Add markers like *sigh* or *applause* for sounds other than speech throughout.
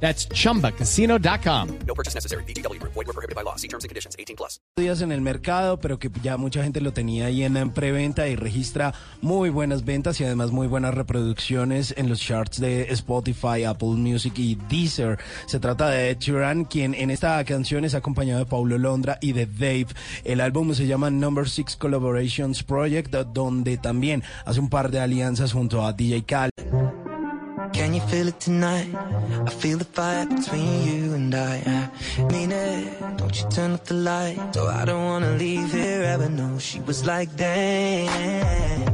That's chumbacasino.com. No purchase necessary. BGW. Void were prohibited by law. See terms and conditions. 18 plus. días en el mercado, pero que ya mucha gente lo tenía ahí en preventa y registra muy buenas ventas y además muy buenas reproducciones en los charts de Spotify, Apple Music y Deezer. Se trata de Ed Sheeran, quien en esta canción es acompañado de Paulo Londra y de Dave. El álbum se llama Number Six Collaborations Project, donde también hace un par de alianzas junto a DJ Khaled. Can you feel it tonight? I feel the fire between you and I. I mean it. Don't you turn off the light? Oh, I don't wanna leave here ever. No, she was like, damn.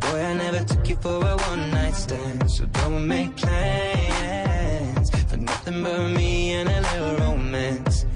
Boy, I never took you for a one night stand. So don't make plans for nothing but me and a little romance.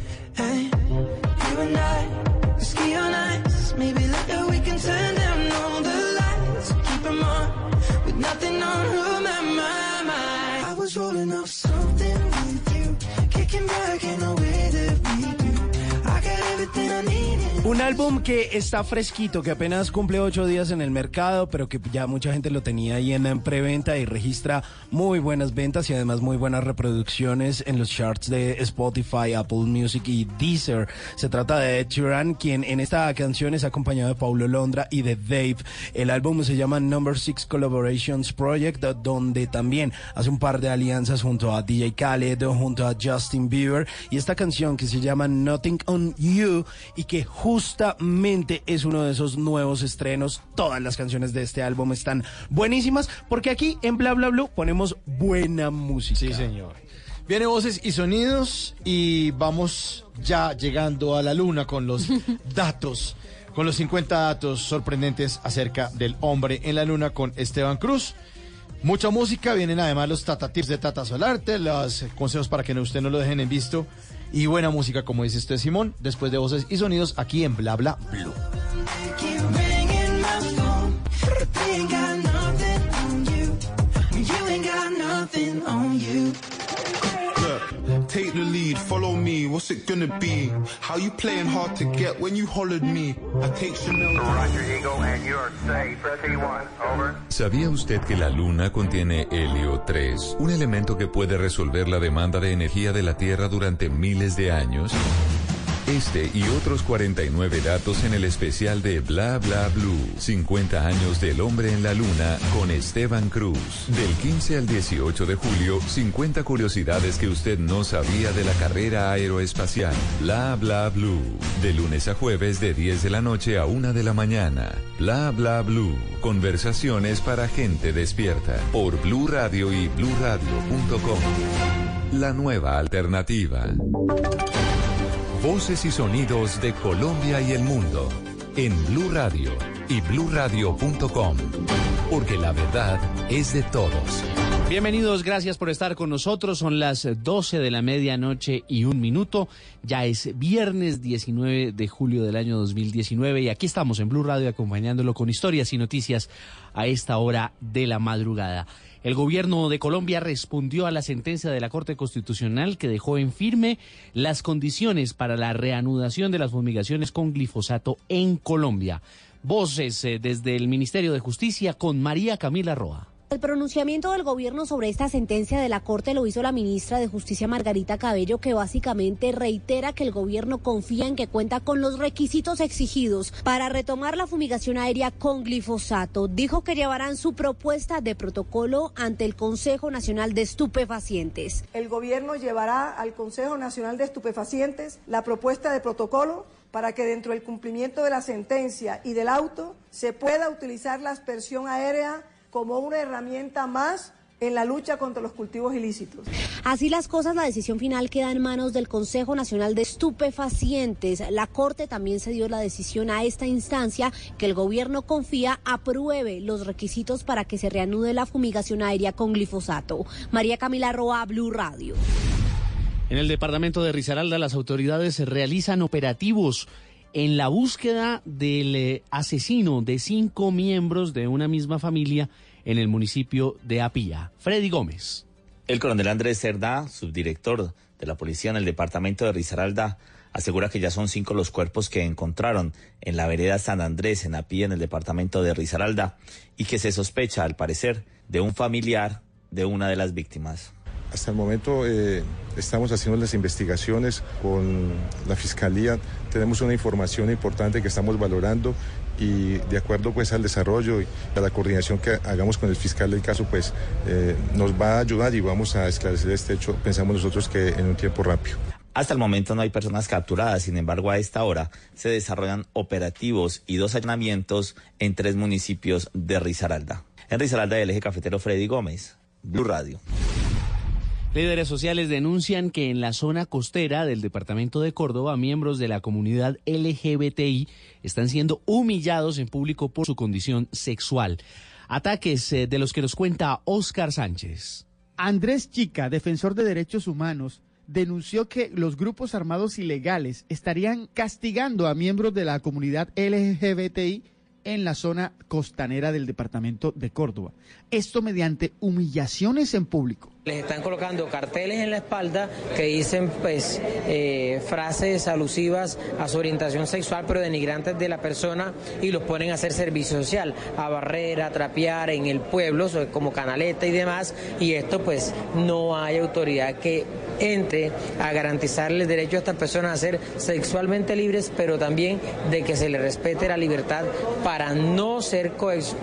Un álbum que está fresquito, que apenas cumple ocho días en el mercado, pero que ya mucha gente lo tenía ahí en preventa y registra muy buenas ventas y además muy buenas reproducciones en los charts de Spotify, Apple Music y Deezer. Se trata de Ed Sheeran, quien en esta canción es acompañado de Paulo Londra y de Dave. El álbum se llama Number Six Collaborations Project, donde también hace un par de alianzas junto a DJ Khaled, junto a Justin Bieber y esta canción que se llama Nothing on You y que justamente es uno de esos nuevos estrenos. Todas las canciones de este álbum están buenísimas porque aquí en Bla Bla Blue ponemos buena música. Sí, señor. Viene voces y sonidos y vamos ya llegando a la luna con los *laughs* datos, con los 50 datos sorprendentes acerca del hombre en la luna con Esteban Cruz. Mucha música, vienen además los Tata Tips de Tata Solarte, los consejos para que no- usted no lo dejen en visto y buena música, como dice usted Simón, después de voces y sonidos aquí en Bla Bla Blue. Take the lead, follow me. What's it gonna be? How you playing hard to get when you hollered me? I take Chanel. Roger, Eagle, and you are safe. Press 81. Over. ¿Sabía usted que la Luna contiene helio 3, un elemento que puede resolver la demanda de energía de la Tierra durante miles de años? Este y otros 49 datos en el especial de Bla Bla Blue. 50 años del hombre en la Luna con Esteban Cruz. Del 15 al 18 de julio, 50 curiosidades que usted no sabía de la carrera aeroespacial. Bla Bla Blue. De lunes a jueves de 10 de la noche a 1 de la mañana. Bla Bla Blue. Conversaciones para gente despierta. Por Blue Radio y bluradio.com. La nueva alternativa. Voces y sonidos de Colombia y el mundo en Blue Radio y bluradio.com, porque la verdad es de todos. Bienvenidos, gracias por estar con nosotros. Son las 12 de la medianoche y un minuto. Ya es viernes 19 de julio del año 2019 y aquí estamos en Blue Radio acompañándolo con historias y noticias a esta hora de la madrugada. El gobierno de Colombia respondió a la sentencia de la Corte Constitucional que dejó en firme las condiciones para la reanudación de las fumigaciones con glifosato en Colombia. Voces eh, desde el Ministerio de Justicia con María Camila Roa. El pronunciamiento del gobierno sobre esta sentencia de la Corte lo hizo la ministra de Justicia Margarita Cabello, que básicamente reitera que el gobierno confía en que cuenta con los requisitos exigidos para retomar la fumigación aérea con glifosato. Dijo que llevarán su propuesta de protocolo ante el Consejo Nacional de Estupefacientes. El gobierno llevará al Consejo Nacional de Estupefacientes la propuesta de protocolo para que dentro del cumplimiento de la sentencia y del auto se pueda utilizar la aspersión aérea como una herramienta más en la lucha contra los cultivos ilícitos. Así las cosas, la decisión final queda en manos del Consejo Nacional de Estupefacientes. La Corte también se dio la decisión a esta instancia que el gobierno confía apruebe los requisitos para que se reanude la fumigación aérea con glifosato. María Camila Roa, Blue Radio. En el departamento de Risaralda, las autoridades realizan operativos en la búsqueda del eh, asesino de cinco miembros de una misma familia en el municipio de Apía. Freddy Gómez. El coronel Andrés Cerdá, subdirector de la policía en el departamento de Risaralda, asegura que ya son cinco los cuerpos que encontraron en la vereda San Andrés, en Apía, en el departamento de Risaralda, y que se sospecha, al parecer, de un familiar de una de las víctimas. Hasta el momento eh, estamos haciendo las investigaciones con la Fiscalía. Tenemos una información importante que estamos valorando y de acuerdo pues al desarrollo y a la coordinación que hagamos con el fiscal del caso pues eh, nos va a ayudar y vamos a esclarecer este hecho, pensamos nosotros que en un tiempo rápido. Hasta el momento no hay personas capturadas, sin embargo a esta hora se desarrollan operativos y dos allanamientos en tres municipios de Risaralda. En Risaralda del eje cafetero Freddy Gómez, Blue Radio. Líderes sociales denuncian que en la zona costera del departamento de Córdoba, miembros de la comunidad LGBTI están siendo humillados en público por su condición sexual. Ataques eh, de los que nos cuenta Oscar Sánchez. Andrés Chica, defensor de derechos humanos, denunció que los grupos armados ilegales estarían castigando a miembros de la comunidad LGBTI en la zona costanera del departamento de Córdoba. Esto mediante humillaciones en público. Les están colocando carteles en la espalda que dicen pues eh, frases alusivas a su orientación sexual pero denigrantes de la persona y los ponen a hacer servicio social, a barrer, a trapear en el pueblo como canaleta y demás y esto pues no hay autoridad que entre a garantizarle el derecho a estas personas a ser sexualmente libres pero también de que se les respete la libertad para no ser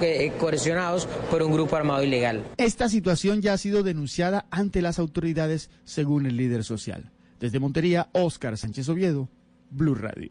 eh, coercionados por un grupo armado ilegal. Esta situación ya ha sido denunciada ante las autoridades, según el líder social. Desde Montería, Óscar Sánchez Oviedo, Blue Radio.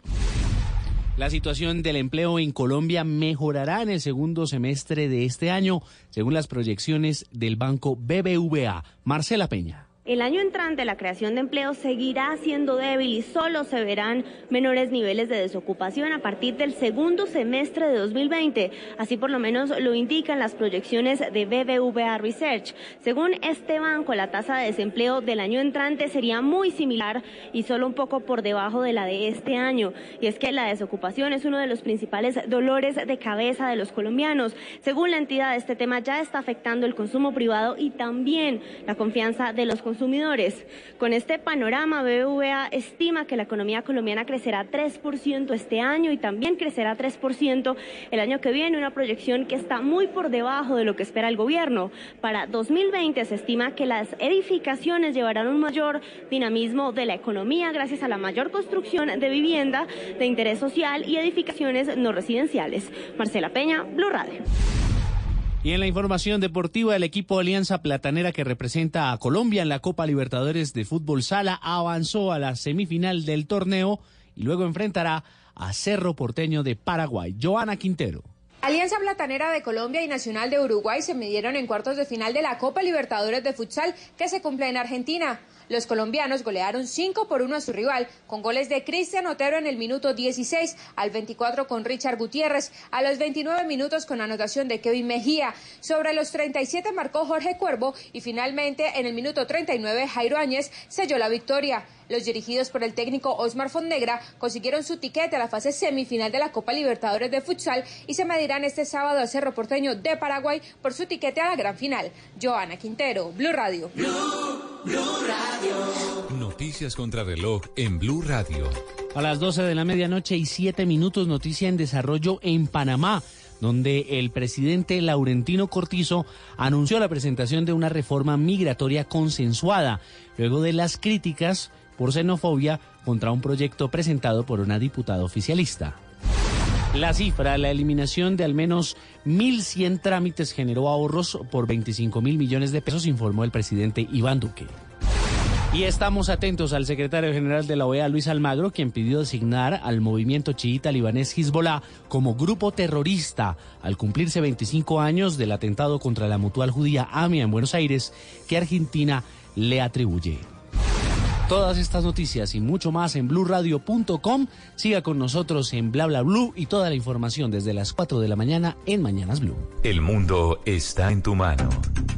La situación del empleo en Colombia mejorará en el segundo semestre de este año, según las proyecciones del banco BBVA. Marcela Peña. El año entrante la creación de empleo seguirá siendo débil y solo se verán menores niveles de desocupación a partir del segundo semestre de 2020. Así por lo menos lo indican las proyecciones de BBVA Research. Según este banco, la tasa de desempleo del año entrante sería muy similar y solo un poco por debajo de la de este año. Y es que la desocupación es uno de los principales dolores de cabeza de los colombianos. Según la entidad, este tema ya está afectando el consumo privado y también la confianza de los consumidores consumidores. Con este panorama, BBVA estima que la economía colombiana crecerá 3% este año y también crecerá 3% el año que viene, una proyección que está muy por debajo de lo que espera el gobierno. Para 2020 se estima que las edificaciones llevarán un mayor dinamismo de la economía gracias a la mayor construcción de vivienda de interés social y edificaciones no residenciales. Marcela Peña, Blue Radio. Y en la información deportiva, el equipo Alianza Platanera que representa a Colombia en la Copa Libertadores de Fútbol Sala avanzó a la semifinal del torneo y luego enfrentará a Cerro Porteño de Paraguay. Joana Quintero. Alianza Platanera de Colombia y Nacional de Uruguay se midieron en cuartos de final de la Copa Libertadores de Futsal que se cumple en Argentina. Los colombianos golearon 5 por 1 a su rival, con goles de Cristian Otero en el minuto 16, al 24 con Richard Gutiérrez, a los 29 minutos con anotación de Kevin Mejía. Sobre los 37 marcó Jorge Cuervo y finalmente en el minuto 39 Jairo Áñez selló la victoria. Los dirigidos por el técnico Osmar Fonnegra consiguieron su tiquete a la fase semifinal de la Copa Libertadores de Futsal y se medirán este sábado a Cerro Porteño de Paraguay por su tiquete a la gran final. Joana Quintero, Blue Radio. Noticias contra reloj en Blue Radio. A las 12 de la medianoche y 7 minutos, noticia en desarrollo en Panamá donde el presidente Laurentino Cortizo anunció la presentación de una reforma migratoria consensuada, luego de las críticas por xenofobia contra un proyecto presentado por una diputada oficialista. La cifra, la eliminación de al menos 1.100 trámites generó ahorros por 25 mil millones de pesos, informó el presidente Iván Duque. Y estamos atentos al secretario general de la OEA, Luis Almagro, quien pidió designar al movimiento chiita libanés Hezbollah como grupo terrorista al cumplirse 25 años del atentado contra la mutual judía AMIA en Buenos Aires, que Argentina le atribuye. Todas estas noticias y mucho más en blurradio.com. Siga con nosotros en Bla Bla Blue y toda la información desde las 4 de la mañana en Mañanas Blue. El mundo está en tu mano.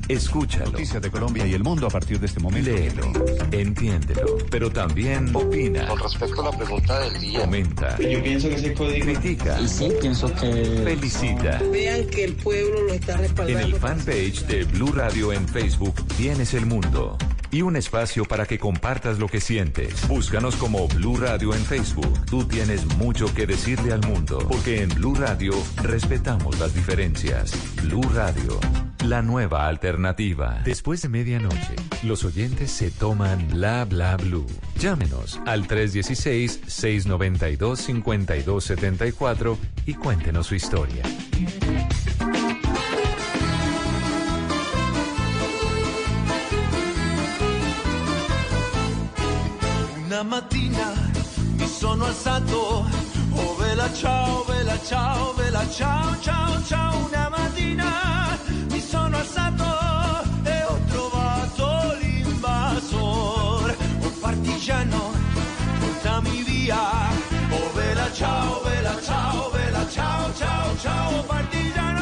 Escúchalo. Noticias de Colombia y el mundo a partir de este momento. Léelo, entiéndelo, pero también opina. Con respecto a la pregunta del día. Comenta. Yo pienso que ese código. Critica. Y sí, pienso que. Felicita. Vean que el pueblo lo está respaldando. En el fanpage de Blue Radio en Facebook tienes el mundo y un espacio para que compartas lo que sientes. Búscanos como Blue Radio en Facebook. Tú tienes mucho que decirle al mundo, porque en Blue Radio respetamos las diferencias. Blue Radio, la nueva alternativa. Después de medianoche, los oyentes se toman Bla Bla Blue. Llámenos al 316-692-5274 y cuéntenos su historia. Mattina mi sono alzato, oh vela ciao, vela ciao, vela ciao, ciao, ciao. Una mattina mi sono alzato e ho trovato l'invasor, oh partigiano, portami via, oh vela ciao, vela ciao, vela ciao, ciao, ciao, partigiano,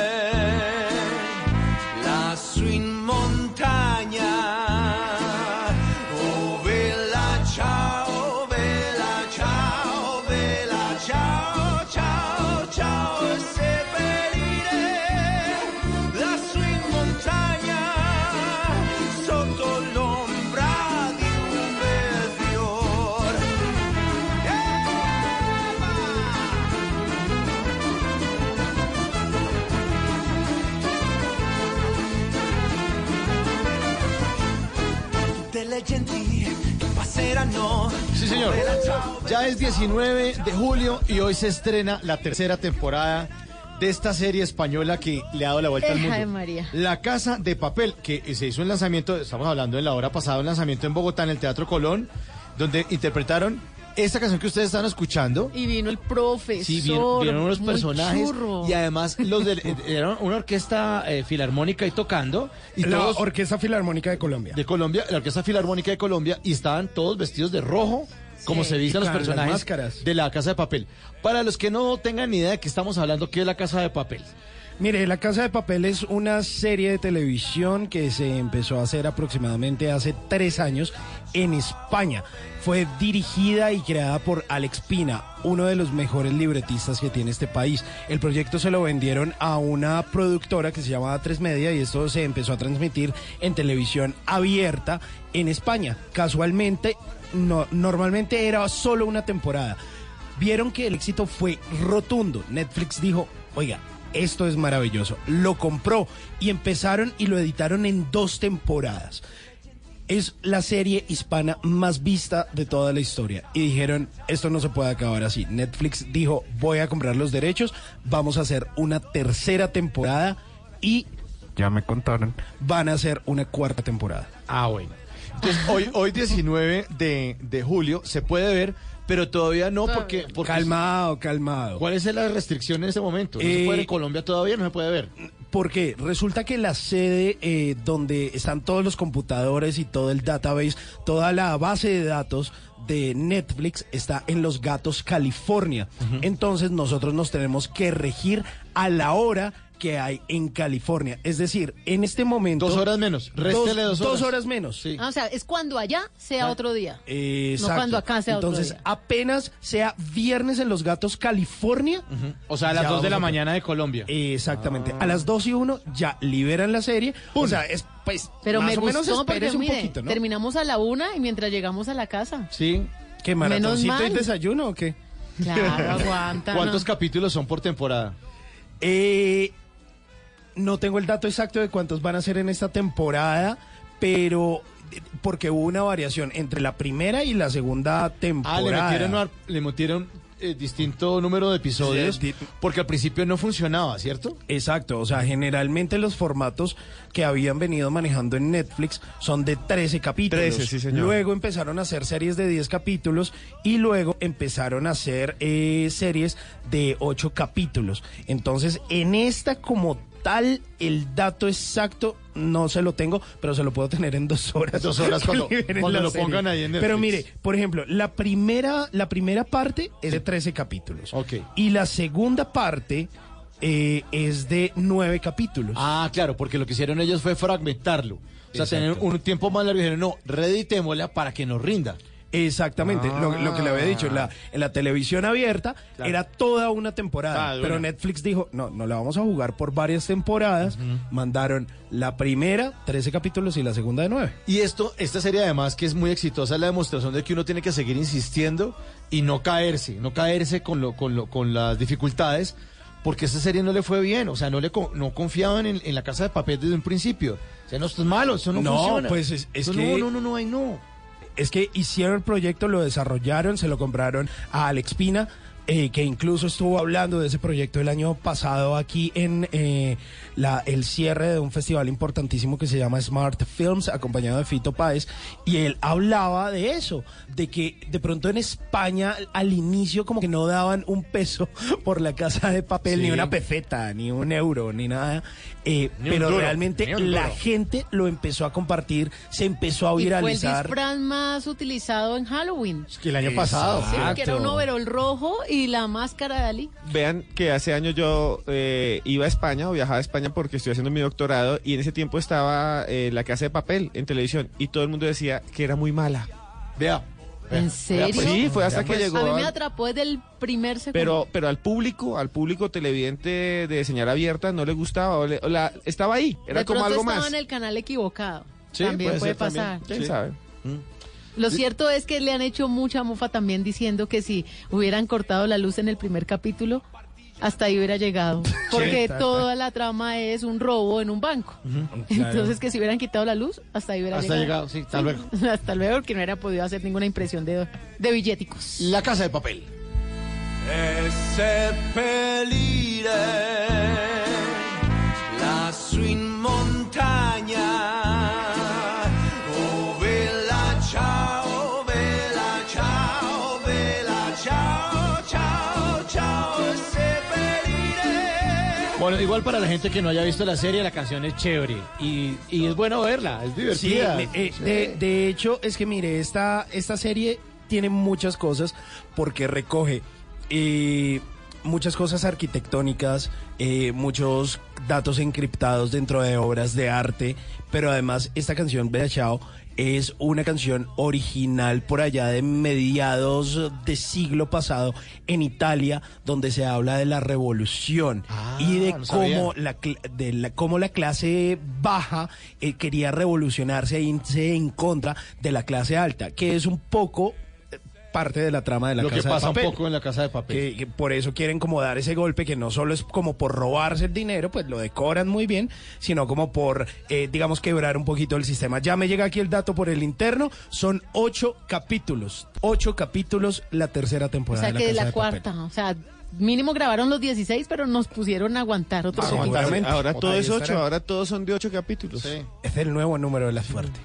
Sí, señor. Ya es 19 de julio y hoy se estrena la tercera temporada de esta serie española que le ha dado la vuelta al de mundo. María. La Casa de Papel, que se hizo el lanzamiento, estamos hablando en la hora pasada, un lanzamiento en Bogotá, en el Teatro Colón, donde interpretaron esta canción que ustedes están escuchando. Y vino el profesor. Sí, vieron, vieron unos personajes churro. y además los de, *laughs* eh, era una orquesta eh, filarmónica ahí tocando y La todos Orquesta Filarmónica de Colombia. de Colombia, la Orquesta Filarmónica de Colombia y estaban todos vestidos de rojo. Como Sí. se visten Y los personajes máscaras. de la Casa de Papel. Para los que no tengan ni idea de qué estamos hablando, ¿qué es la Casa de Papel? Mire, La Casa de Papel es una serie de televisión que se empezó a hacer aproximadamente hace tres años en España. Fue dirigida y creada por Alex Pina, uno de los mejores libretistas que tiene este país. El proyecto se lo vendieron a una productora que se llamaba Tres Media y esto se empezó a transmitir en televisión abierta en España. Casualmente, no, normalmente era solo una temporada. Vieron que el éxito fue rotundo. Netflix dijo, oiga, esto es maravilloso. Lo compró y empezaron y lo editaron en dos temporadas. Es la serie hispana más vista de toda la historia. Y dijeron, esto no se puede acabar así. Netflix dijo, voy a comprar los derechos, vamos a hacer una tercera temporada y Ya me contaron. van a hacer una cuarta temporada. Ah, bueno. Entonces, hoy, hoy 19 de, de julio se puede ver, pero todavía no porque... porque Calmado, calmado. ¿Cuál es la restricción en este momento? ¿No se Eh, puede en Colombia todavía? ¿No se puede ver? Porque resulta que la sede eh, donde están todos los computadores y todo el database, toda la base de datos de Netflix está en Los Gatos, California. Entonces nosotros nos tenemos que regir a la hora que hay en California. Es decir, en este momento... Dos horas menos. Réstele dos horas. Dos horas menos. Sí. Ah, o sea, es cuando allá sea otro día. Exacto. No cuando acá sea otro Entonces, día. apenas sea viernes en Los Gatos, California. O sea, a las 2 de la a mañana de Colombia. Exactamente. A las 2 y 1 ya liberan la serie. O sea, es pues Pero más me o menos gustó porque, espérese un mire, poquito, ¿no? terminamos a la una y mientras llegamos a la casa. Sí. ¿Qué maratoncito y desayuno o qué? Claro, *laughs* aguanta. ¿Cuántos no. capítulos son por temporada? Eh, no tengo el dato exacto de cuántos van a ser en esta temporada, pero eh, porque hubo una variación entre la primera y la segunda Ah, le temporada. metieron, le metieron eh, distinto número de episodios porque al principio no funcionaba, ¿cierto? Exacto, o sea, generalmente los formatos que habían venido manejando en Netflix son de 13 capítulos. 13, sí, señor. Luego empezaron a hacer series de 10 capítulos y luego empezaron a hacer eh, series de 8 capítulos. Entonces, en esta como tal, el dato exacto no se lo tengo, pero se lo puedo tener en dos horas. Dos horas cuando- *laughs* cuando lo serie. pongan ahí en Pero Netflix. mire, por ejemplo, la primera, la primera parte es de 13 capítulos. Ok. Y la segunda parte eh, es de 9 capítulos. Ah, claro, porque lo que hicieron ellos fue fragmentarlo. O sea, Exacto. tener un tiempo más largo y dijeron, no, reeditémosla para que nos rinda. Exactamente, lo, lo que le había dicho, en la, en la televisión abierta Claro. era toda una temporada, Ah, pero. Netflix dijo, no, no la vamos a jugar por varias temporadas, mandaron la primera, 13 capítulos y la segunda de 9. Y esto, esta serie además que es muy exitosa, es la demostración de que uno tiene que seguir insistiendo y no caerse, no caerse con, lo, con, lo, con las dificultades, porque esta serie no le fue bien, o sea, no le no confiaban en, en la casa de papel desde un principio. O sea, no, esto es malo, eso no, No, funciona. pues es- que- No, no, no, no, ay, no. Es que hicieron el proyecto, lo desarrollaron, se lo compraron a Alex Pina, eh, que incluso estuvo hablando de ese proyecto el año pasado aquí en eh, la, el cierre de un festival importantísimo que se llama Smart Films, acompañado de Fito Páez, y él hablaba de eso, de que de pronto en España al inicio como que no daban un peso *laughs* por la casa de papel, Sí. ni una pefeta, ni un euro, ni nada, eh, pero duro, realmente la gente lo empezó a compartir, se empezó a Y fue el viralizar. disfraz más utilizado en Halloween. que el año pasado. Sí, que era un overol rojo y la máscara de Ali. Vean que hace años yo eh, iba a España o viajaba a España porque estoy haciendo mi doctorado y en ese tiempo estaba eh, La Casa de Papel en televisión y todo el mundo decía que era muy mala. Vea. ¿En serio? Sí, fue hasta que llegó. A mí me atrapó desde el primer segundo. pero, pero al público, al público televidente de señal abierta no le gustaba. o le- o la- estaba ahí, era de como algo estaba más. en el canal equivocado. Sí, también puede, ser también. pasar. ¿Quién Sí. sabe? Lo cierto es que le han hecho mucha mofa también diciendo que si hubieran cortado la luz en el primer capítulo, hasta ahí hubiera llegado. *laughs* Porque tal toda la trama es un robo en un banco. Entonces que si hubieran quitado la luz, hasta ahí hubiera Hasta llegado. llegado, sí, hasta luego. *laughs* hasta luego, porque no hubiera podido hacer ninguna impresión de, de billéticos. La casa de papel. e seppellire lassù Bueno, igual para la gente que no haya visto la serie, la canción es chévere y, y es bueno verla, es divertida. eh, Sí. de, de hecho, es que mire, esta, esta serie tiene muchas cosas porque recoge eh, muchas cosas arquitectónicas, eh, muchos datos encriptados dentro de obras de arte, pero además esta canción, Bella Ciao, es una canción original por allá de mediados de siglo pasado en Italia, donde se habla de la revolución y de no sabía. cómo la, de la, cómo la clase baja eh, quería revolucionarse e irse en contra de la clase alta, que es un poco parte de la trama de la Lo que casa pasa de un papel. poco en la casa de papel. Que, que por eso quieren como dar ese golpe que no solo es como por robarse el dinero, pues lo decoran muy bien, sino como por, eh, digamos, quebrar un poquito el sistema. Ya me llega aquí el dato por el interno, son ocho capítulos, ocho capítulos la tercera O temporada sea de que la de Casa la de Papel. cuarta. O sea, mínimo grabaron los 16, pero nos pusieron a aguantar otro poquito. Seguramente. Ahora todo Ahí es ahora todos son de ocho capítulos. Es el nuevo número de la suerte.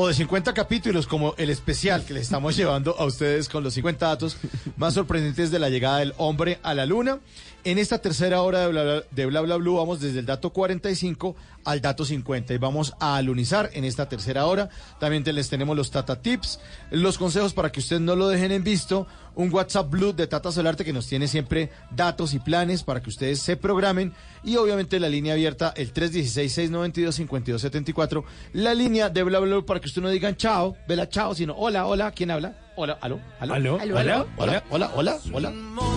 O de 50 capítulos, como el especial que le estamos llevando a ustedes con los 50 datos más sorprendentes de la llegada del hombre a la luna. En esta tercera hora de Bla Bla, de Bla Bla Blue vamos desde el dato 45 al dato 50 y vamos a alunizar en esta tercera hora. También te- les tenemos los Tata Tips, los consejos para que ustedes no lo dejen en visto, un WhatsApp Blue de Tata Solarte que nos tiene siempre datos y planes para que ustedes se programen. Y obviamente la línea abierta el 316-692-5274, la línea de Bla Bla para que ustedes no digan chao, vela chao, sino hola, hola, ¿quién habla? Hola, aló, aló, Aló, aló, aló, hola, hola, hola, hola. Oh,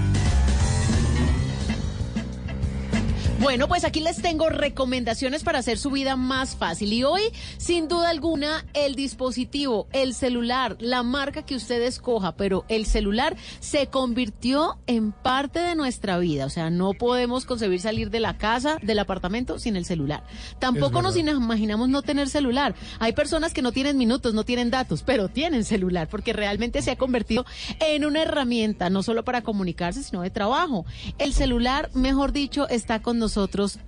Bueno, pues aquí les tengo recomendaciones para hacer su vida más fácil. Y hoy, sin duda alguna, el dispositivo, el celular, la marca que usted escoja, pero el celular se convirtió en parte de nuestra vida. O sea, no podemos concebir salir de la casa, del apartamento, sin el celular. Tampoco nos imaginamos no tener celular. Hay personas que no tienen minutos, no tienen datos, pero tienen celular, porque realmente se ha convertido en una herramienta, no solo para comunicarse, sino de trabajo. El celular, mejor dicho, está con nosotros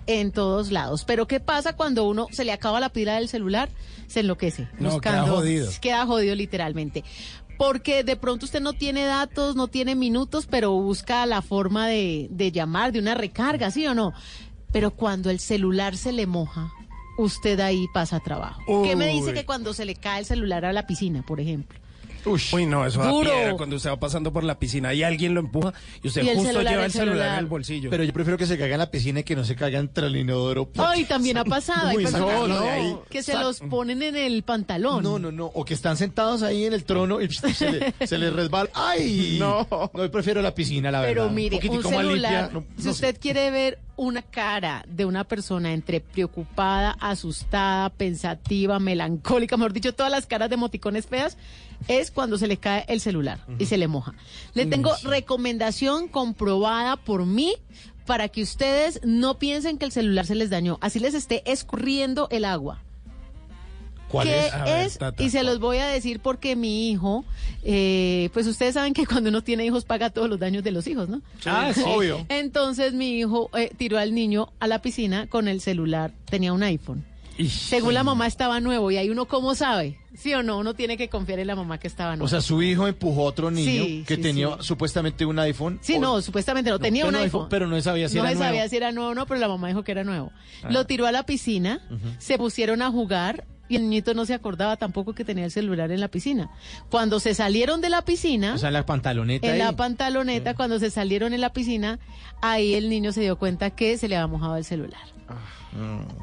en todos lados. Pero ¿qué pasa cuando uno se le acaba la pila del celular? Se enloquece. No, queda jodido. Queda jodido literalmente. Porque de pronto usted no tiene datos, no tiene minutos, pero busca la forma de, de llamar, de una recarga, ¿sí o no? Pero cuando el celular se le moja, usted ahí pasa trabajo. ¿Qué me dice que cuando se le cae el celular a la piscina, por ejemplo? Uy, no, eso da Duro. piedra cuando usted va pasando por la piscina y alguien lo empuja y usted Y el justo celular, lleva el el celular, celular. en el bolsillo. Pero yo prefiero que se caiga en la piscina y que no se caiga entre el inodoro. Ay, también ha pasado. Hay Uy, personas sácalo que- de ahí. que se los ponen en el pantalón. No, no, no. O que están sentados ahí en el trono y *laughs* se, le, se les resbala. ¡Ay! No. No, yo prefiero la piscina, la Pero verdad. mire, un poquitico más celular, limpia, no- si usted quiere ver una cara de una persona entre preocupada, asustada, pensativa, melancólica, mejor dicho, todas las caras de emoticones feas, es cuando se le cae el celular y se le moja. Le tengo recomendación comprobada por mí para que ustedes no piensen que el celular se les dañó, así les esté escurriendo el agua. ¿Cuál ¿Qué es? A ver, es? Tata. y se los voy a decir porque mi hijo, eh, pues ustedes saben que cuando uno tiene hijos paga todos los daños de los hijos, ¿no? Ah, sí. Obvio. Entonces mi hijo eh, tiró al niño a la piscina con el celular, tenía un iPhone. Según la mamá estaba nuevo y ahí uno cómo sabe, sí o no, uno tiene que confiar en la mamá que estaba nuevo. O sea, su hijo empujó a otro niño Sí, que sí, tenía sí. supuestamente un iPhone. Sí, O- no, supuestamente no, tenía un iPhone. Pero no sabía si no era nuevo. sabía si era nuevo o no, pero la mamá dijo que era nuevo. Ah. Lo tiró a la piscina, se pusieron a jugar y el niñito no se acordaba tampoco que tenía el celular en la piscina. Cuando se salieron de la piscina, O sea, en la pantaloneta en ahí. la pantaloneta, cuando se salieron en la piscina, ahí el niño se dio cuenta que se le había mojado el celular.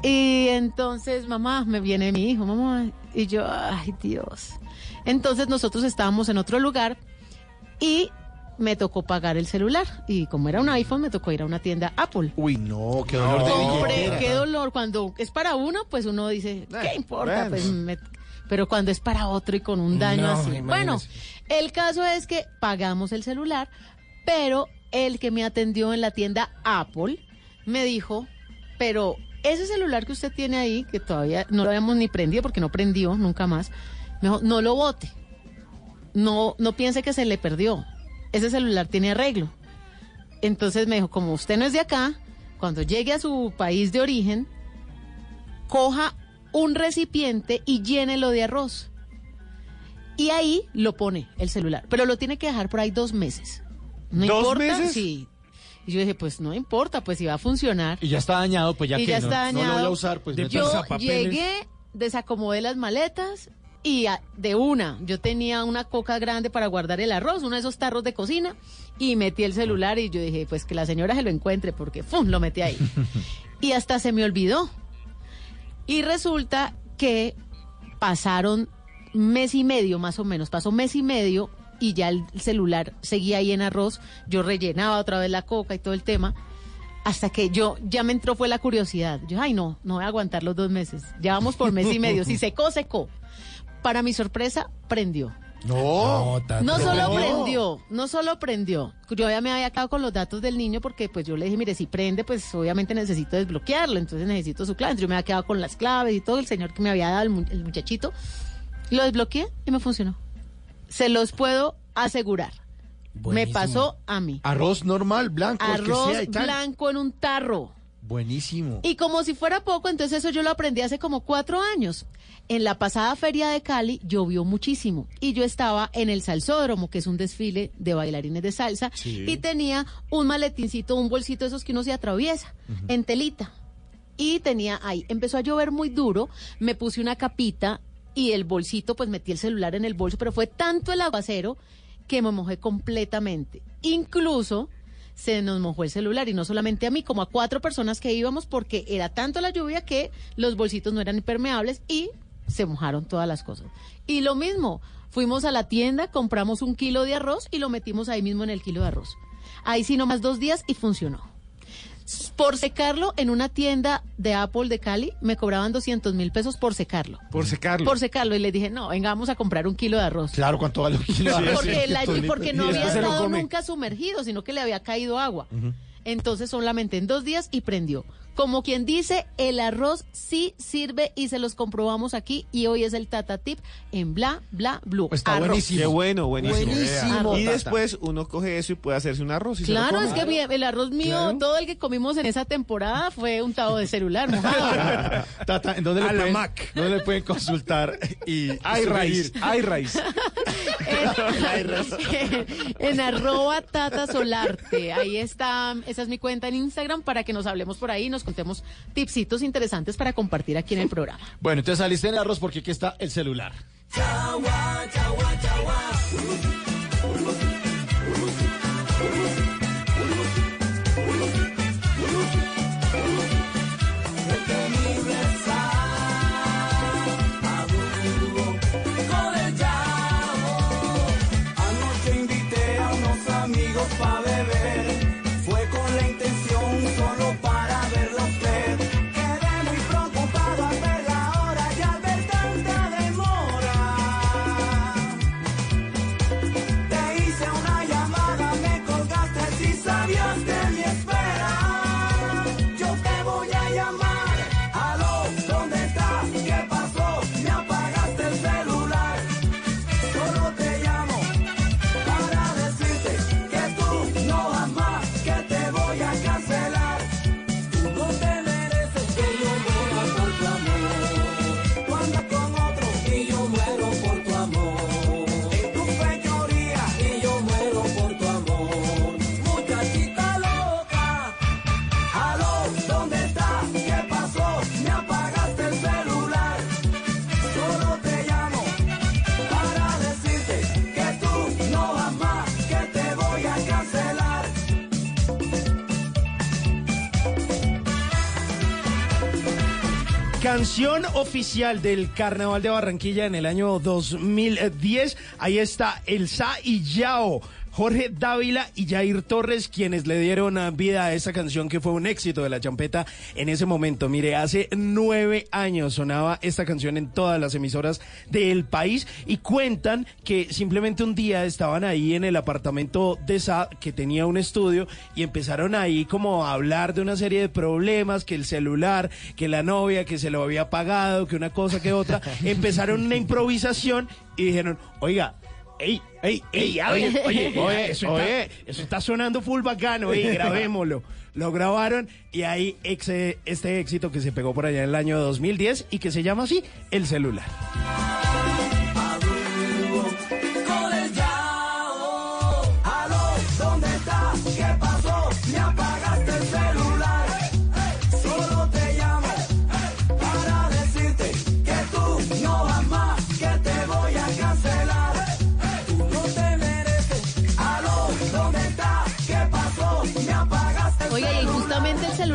Y entonces, mamá, me viene mi hijo, mamá, y yo, ay Dios. Entonces nosotros estábamos en otro lugar y me tocó pagar el celular. Y como era un iPhone, me tocó ir a una tienda Apple. Uy, no, qué dolor de Compré, billetera. qué dolor. Cuando es para uno, pues uno dice, ¿qué importa? bueno. Pues me- Pero cuando es para otro y con un daño No, así. imagínese. Bueno, el caso es que pagamos el celular, pero el que me atendió en la tienda Apple me dijo, pero ese celular que usted tiene ahí, que todavía no lo habíamos ni prendido porque no prendió nunca más, me dijo, no lo bote. No, no piense que se le perdió. Ese celular tiene arreglo. Entonces me dijo, como usted no es de acá, cuando llegue a su país de origen, coja un recipiente y llénelo de arroz. Y ahí lo pone el celular. Pero lo tiene que dejar por ahí dos meses. No ¿Dos importa. meses? Sí. Y yo dije, pues no importa, pues si va a funcionar. Y ya está dañado, pues ya y que ya no, está no dañado. lo voy a usar, pues De Yo llegué, desacomodé las maletas y a- de una, yo tenía una coca grande para guardar el arroz, uno de esos tarros de cocina, y metí el celular y yo dije, pues que la señora se lo encuentre, porque ¡fum! lo metí ahí. *laughs* y hasta se me olvidó. Y resulta que pasaron mes y medio más o menos, pasó mes y medio y ya el celular seguía ahí en arroz, yo rellenaba otra vez la coca y todo el tema, hasta que yo ya me entró fue la curiosidad. Yo, ay no, no voy a aguantar los dos meses, ya vamos por mes y medio, si secó, secó. Para mi sorpresa, prendió. No, No solo No. prendió, no solo prendió. Yo ya me había quedado con los datos del niño porque pues yo le dije, mire, si prende, pues obviamente necesito desbloquearlo, entonces necesito su clave. Entonces, yo me había quedado con las claves y todo, el señor que me había dado, el muchachito. Lo desbloqueé y me funcionó. Se los puedo asegurar. Me pasó a mí. Arroz normal, blanco, el que Arroz sea y tal. blanco en un tarro. Buenísimo. Y como si fuera poco, entonces eso yo lo aprendí hace como cuatro años. En la pasada feria de Cali llovió muchísimo y yo estaba en el Salsódromo, que es un desfile de bailarines de salsa, Sí. y tenía un maletincito, un bolsito de esos que uno se atraviesa en telita. Y tenía ahí, empezó a llover muy duro, me puse una capita y el bolsito, pues metí el celular en el bolso, pero fue tanto el aguacero que me mojé completamente. Incluso se nos mojó el celular y no solamente a mí, como a cuatro personas que íbamos porque era tanto la lluvia que los bolsitos no eran impermeables y se mojaron todas las cosas. Y lo mismo, fuimos a la tienda, compramos un kilo de arroz y lo metimos ahí mismo en el kilo de arroz. Ahí sí nomás dos días y funcionó. Por secarlo en una tienda de Apple de Cali, me cobraban 200 mil pesos por secarlo. Por secarlo. Por secarlo. Y les dije, no, venga, vamos a comprar un kilo de arroz. Claro, ¿cuánto vale un kilo de arroz? Porque, la- 200.000 porque no había estado nunca sumergido, sino que le había caído agua. Entonces solamente en dos días y prendió. Como quien dice, el arroz sí sirve y se los comprobamos aquí y hoy es el Tata Tip en Bla Bla Blue. Está Arroz. buenísimo. Qué bueno, buenísimo. Buenísimo, Y después uno coge eso y puede hacerse un arroz. y se lo Claro, come. es que mi- el arroz mío, Claro. todo el que comimos en esa temporada fue untado de celular mojado. *laughs* Tata, ¿en dónde le, A la pueden, Mac. ¿dónde le pueden consultar y iRice, *laughs* iRice. en arroba Tata Solarte. Ahí está, esa es mi cuenta en Instagram para que nos hablemos por ahí y nos contemos tipsitos interesantes para compartir aquí en el programa. *laughs* Bueno, entonces saliste en arroz porque aquí está el celular. Canción oficial del Carnaval de Barranquilla en el año 2010. Ahí está Elsa y Yao. Jorge Dávila y Jair Torres, quienes le dieron vida a esa canción que fue un éxito de la champeta en ese momento. Mire, hace nueve años sonaba esta canción en todas las emisoras del país y cuentan que simplemente un día estaban ahí en el apartamento de Sa, que tenía un estudio, y empezaron ahí como a hablar de una serie de problemas, que el celular, que la novia, que se lo había pagado, que una cosa, que otra. *laughs* empezaron una improvisación y dijeron, oiga, ey, ey, ey, oye, oye, oye, eso, oye. Está, eso está sonando full bacano, ey, *laughs* grabémoslo. Lo grabaron y ahí exe- este éxito que se pegó por allá en el año 2010 y que se llama así, El Celular.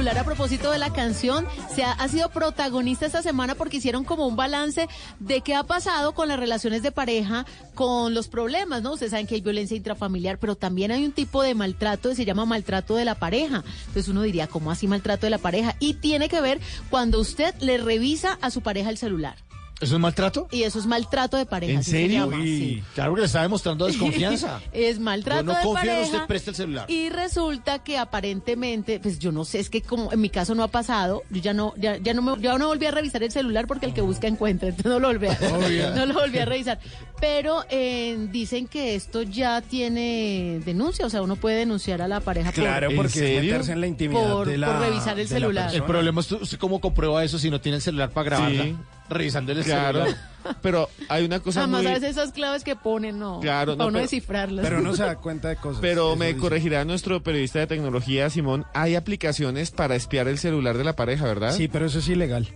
A propósito de la canción se ha, ha sido protagonista esta semana porque hicieron como un balance de qué ha pasado con las relaciones de pareja, con los problemas, ¿no? Ustedes saben que hay violencia intrafamiliar, pero también hay un tipo de maltrato que se llama maltrato de la pareja. Entonces uno diría, ¿cómo así maltrato de la pareja? Y tiene que ver cuando usted le revisa a su pareja el celular. ¿Eso es maltrato? Y eso es maltrato de pareja. ¿En se serio? llama, sí. Claro que le está demostrando *laughs* desconfianza. es maltrato Yo no de confío en pareja. usted, preste el celular. Y resulta que aparentemente, pues yo no sé, es que como en mi caso no ha pasado, yo ya no, ya, ya no me, ya no volví a revisar el celular porque el que busca encuentra, entonces no lo volví a, *laughs* *laughs* no lo volví a revisar. Pero eh, dicen que esto ya tiene denuncia, o sea, uno puede denunciar a la pareja por- Claro, porque es meterse en la intimidad Por- de la, por revisar el celular. El problema es tú- usted cómo comprueba eso si no tiene el celular para grabarla. Sí. Revisando el Claro. celular. Pero hay una cosa Además, muy... a veces esas claves que ponen, no. Claro, no, para uno pero- descifrarlas. Pero no se da cuenta de cosas. Pero me dice. corregirá nuestro periodista de tecnología, Simón. Hay aplicaciones para espiar el celular de la pareja, ¿verdad? Sí, pero eso es ilegal.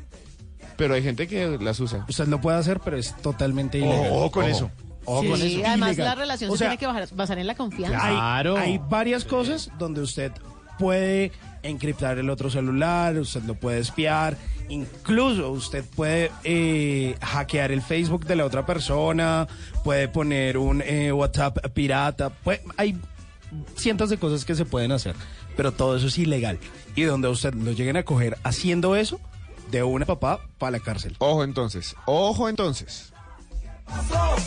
Pero hay gente que las usa. Usted lo puede hacer, pero es totalmente ilegal. Ojo con eso. Ojo con Sí, eso. además Ilegal. la relación O se tiene que basar en la confianza. Hay- Claro. Hay, varias cosas donde usted puede encriptar el otro celular, usted lo puede espiar, incluso usted puede eh, hackear el Facebook de la otra persona, puede poner un eh, WhatsApp pirata, puede- hay cientos de cosas que se pueden hacer, pero todo eso es ilegal. Y donde a usted lo lleguen a coger haciendo eso, de una papá para la cárcel. Ojo entonces, ojo entonces.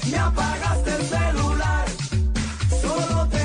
Me apagaste el celular, solo te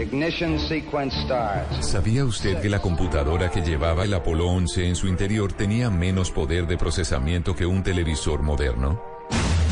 ignition sequence starts. ¿Sabía usted que la computadora que llevaba el Apolo 11 en su interior tenía menos poder de procesamiento que un televisor moderno?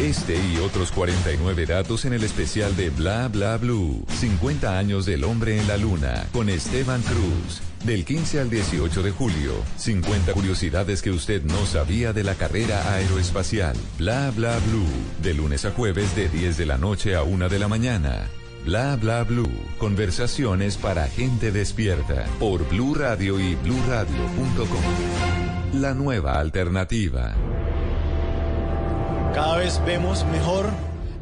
Este y otros 49 datos en el especial de Bla Bla Blue. 50 años del hombre en la luna con Esteban Cruz. Del 15 al 18 de julio. 50 curiosidades que usted no sabía de la carrera aeroespacial. Bla Bla Blue. De lunes a jueves de 10 de la noche a 1 de la mañana. Bla Bla Blue. Conversaciones para gente despierta. Por Blue Radio y bluradio.com. La nueva alternativa. Cada vez vemos mejor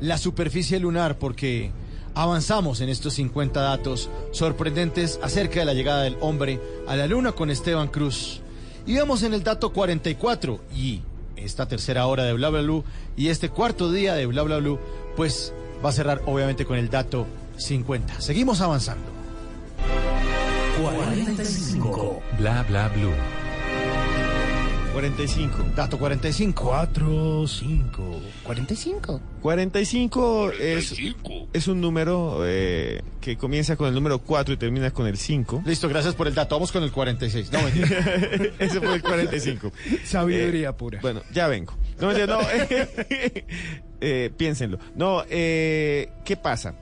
la superficie lunar porque avanzamos en estos 50 datos sorprendentes acerca de la llegada del hombre a la luna con Esteban Cruz. Y vamos en el dato 44 y esta tercera hora de Bla Bla Blue y este cuarto día de Bla Bla Blue pues va a cerrar obviamente con el dato 50. Seguimos avanzando. 45. Bla Bla Blue. 45. Dato 45. 4, 5. 45. 45 es, es un número eh, que comienza con el número 4 y termina con el 5. Listo, gracias por el dato. Vamos con el 46. No. *laughs* Ese fue el 45. Sabiduría Eh, pura. Bueno, ya vengo. No, no. *laughs* eh, piénsenlo. No, eh, ¿qué pasa?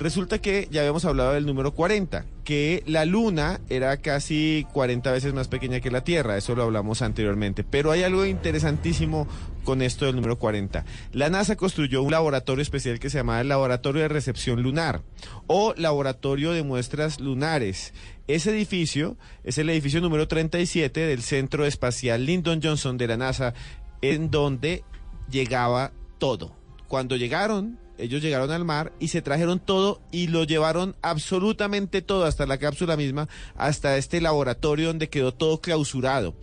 Resulta que ya habíamos hablado del número 40, que la Luna era casi 40 veces más pequeña que la Tierra, eso lo hablamos anteriormente. Pero hay algo interesantísimo con esto del número 40. La NASA construyó un laboratorio especial que se llamaba el Laboratorio de Recepción Lunar o Laboratorio de Muestras Lunares. Ese edificio es el edificio número 37 del Centro Espacial Lyndon Johnson de la NASA, en donde llegaba todo. Cuando llegaron, ellos llegaron al mar y se trajeron todo y lo llevaron absolutamente todo, hasta la cápsula misma, hasta este laboratorio donde quedó todo clausurado.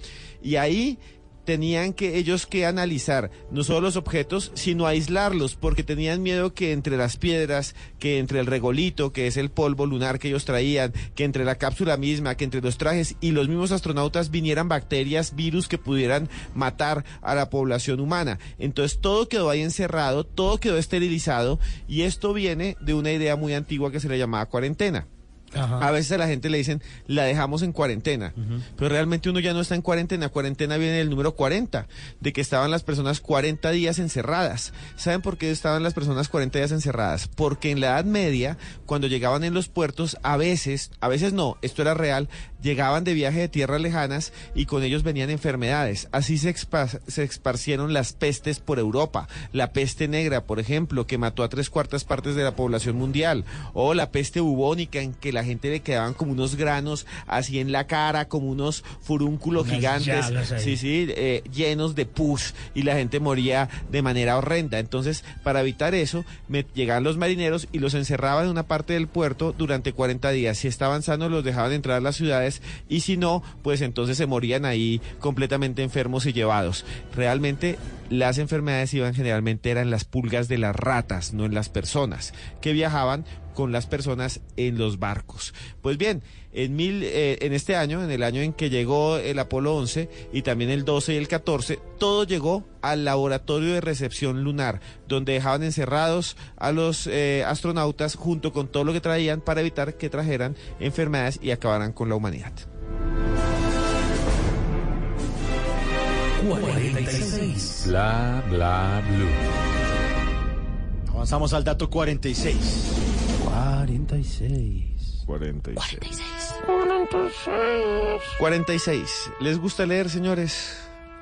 Y ahí tenían que ellos que analizar no solo los objetos, sino aislarlos, porque tenían miedo que entre las piedras, que entre el regolito, que es el polvo lunar que ellos traían, que entre la cápsula misma, que entre los trajes y los mismos astronautas vinieran bacterias, virus que pudieran matar a la población humana. Entonces todo quedó ahí encerrado, todo quedó esterilizado y esto viene de una idea muy antigua que se le llamaba cuarentena. A veces a la gente le dicen, la dejamos en cuarentena, pero realmente uno ya no está en cuarentena. Cuarentena viene del número 40, de que estaban las personas 40 días encerradas. ¿Saben por qué estaban las personas 40 días encerradas? Porque en la Edad Media, cuando llegaban en los puertos, a veces, a veces no, esto era real, llegaban de viaje de tierras lejanas y con ellos venían enfermedades. Así se, expa- se esparcieron las pestes por Europa. La peste negra, por ejemplo, que mató a tres cuartas partes de la población mundial. O la peste bubónica, en que la gente le quedaban como unos granos así en la cara, como unos furúnculos Unas gigantes. Sí, sí, eh, llenos de pus y la gente moría de manera horrenda. Entonces, para evitar eso, me, llegaban los marineros y los encerraban en una parte del puerto durante 40 días. Si estaban sanos, los dejaban entrar a las ciudades y si no, pues entonces se morían ahí completamente enfermos y llevados. Realmente, las enfermedades iban generalmente eran las pulgas de las ratas, no en las personas, que viajaban con las personas en los barcos. Pues bien, en, mil, eh, en este año, en el año en que llegó el Apolo 11 y también el 12 y el 14, todo llegó al laboratorio de recepción lunar, donde dejaban encerrados a los eh, astronautas junto con todo lo que traían para evitar que trajeran enfermedades y acabaran con la humanidad. 46. Bla bla blue. Avanzamos al dato 46. 46. 46. 46. ¿Les gusta leer, señores?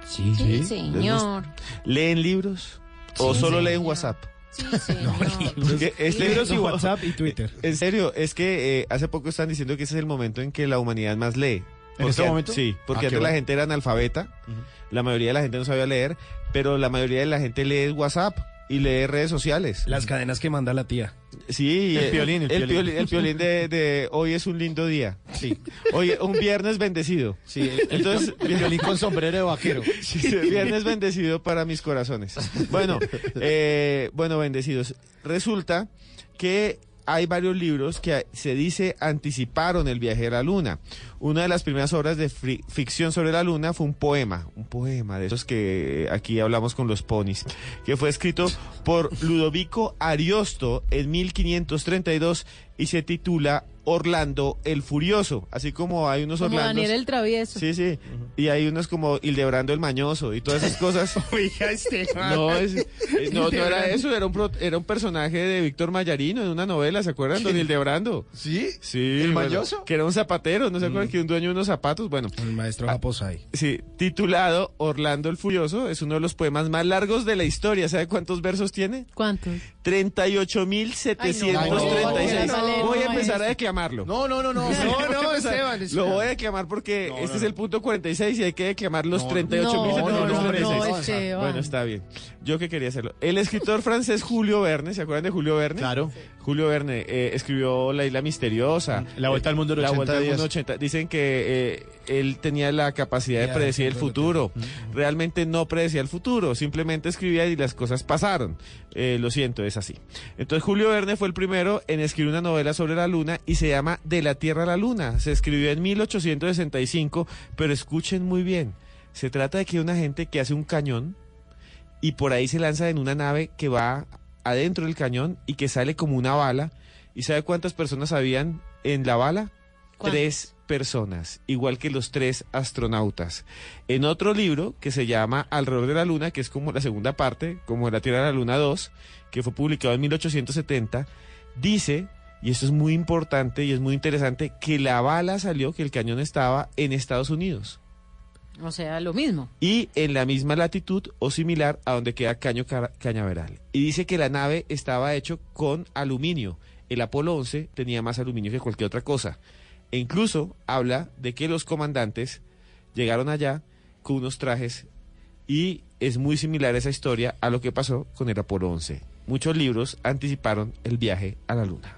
Sí, Sí, ¿Les señor. ¿Leen libros? ¿O Sí, solo señor. leen WhatsApp? Sí, señor. *laughs* Porque es Libros *laughs* libros y WhatsApp y Twitter. *laughs* En serio, es que eh, hace poco están diciendo que ese es el momento en que la humanidad más lee. ¿En este Porque- momento? Sí, porque Ah, qué antes la bueno. gente era analfabeta, la mayoría de la gente no sabía leer, pero la mayoría de la gente lee WhatsApp y lee redes sociales. Las cadenas que manda la tía. Sí, El eh, piolín, el el piolín. piolín, el piolín de, de hoy es un lindo día. Sí. Hoy un viernes bendecido. Sí, entonces, violín con sombrero de vaquero. *laughs* Sí, viernes bendecido para mis corazones. Bueno, eh, bueno, bendecidos. Resulta que hay varios libros que se dice anticiparon el viaje a la luna. Una de las primeras obras de ficción sobre la luna fue un poema, un poema de esos que aquí hablamos con los ponis, que fue escrito por Ludovico Ariosto en 1532 y se titula Orlando el Furioso, así como hay unos Como Orlandos. Daniel el Travieso. Sí, sí. Y hay unos como Hildebrando el Mañoso y todas esas cosas. *laughs* Oiga, este. No, es- *laughs* no, no era eso, era un, pro- era un personaje de Víctor Mayarino en una novela, ¿se acuerdan? Don Hildebrando. ¿Sí? Sí. ¿El bueno, mañoso? que era un zapatero, ¿no se acuerdan? Que un dueño de unos zapatos, bueno. El maestro Japosai. Sí, titulado Orlando el Furioso, es uno de los poemas más largos de la historia. ¿Sabe cuántos versos tiene? ¿Cuántos? 38.736. Ay, no, Voy a no, empezar a no. Declamarlo. No, no, no, no. No, *laughs* no, Esteban. Lo voy a declamar porque No, este no, es el punto 46 y hay que declamar los No, 38.736. no, no, no, no, Esteban. Bueno, está bien. Yo que quería hacerlo. El escritor francés Julio Verne, ¿se acuerdan de Julio Verne? Claro. Julio Verne eh, escribió La Isla Misteriosa. La Vuelta al Mundo en La 80 Vuelta al Mundo en días. 80. Dicen que eh, él tenía la capacidad de predecir el futuro. Realmente no predecía el futuro, simplemente escribía y las cosas pasaron. Eh, lo siento, es así. Entonces Julio Verne fue el primero en escribir una novela sobre la luna y se llama De la Tierra a la Luna. Se escribió en 1865, pero escuchen muy bien. Se trata de que hay una gente que hace un cañón y por ahí se lanza en una nave que va adentro del cañón y que sale como una bala. ¿Y sabe cuántas personas habían en la bala? ¿Cuántas? Tres personas, igual que los tres astronautas. En otro libro que se llama Alrededor de la Luna, que es como la segunda parte, como la Tierra de la Luna 2, que fue publicado en 1870, dice, y esto es muy importante y es muy interesante, que la bala salió, que el cañón estaba en Estados Unidos O sea, lo mismo. y en la misma latitud o similar a donde queda Caño Ca- Cañaveral. Y dice que la nave estaba hecho con aluminio. El Apolo 11 tenía más aluminio que cualquier otra cosa. E incluso habla de que los comandantes llegaron allá con unos trajes y es muy similar esa historia a lo que pasó con el Apolo 11. Muchos libros anticiparon el viaje a la luna.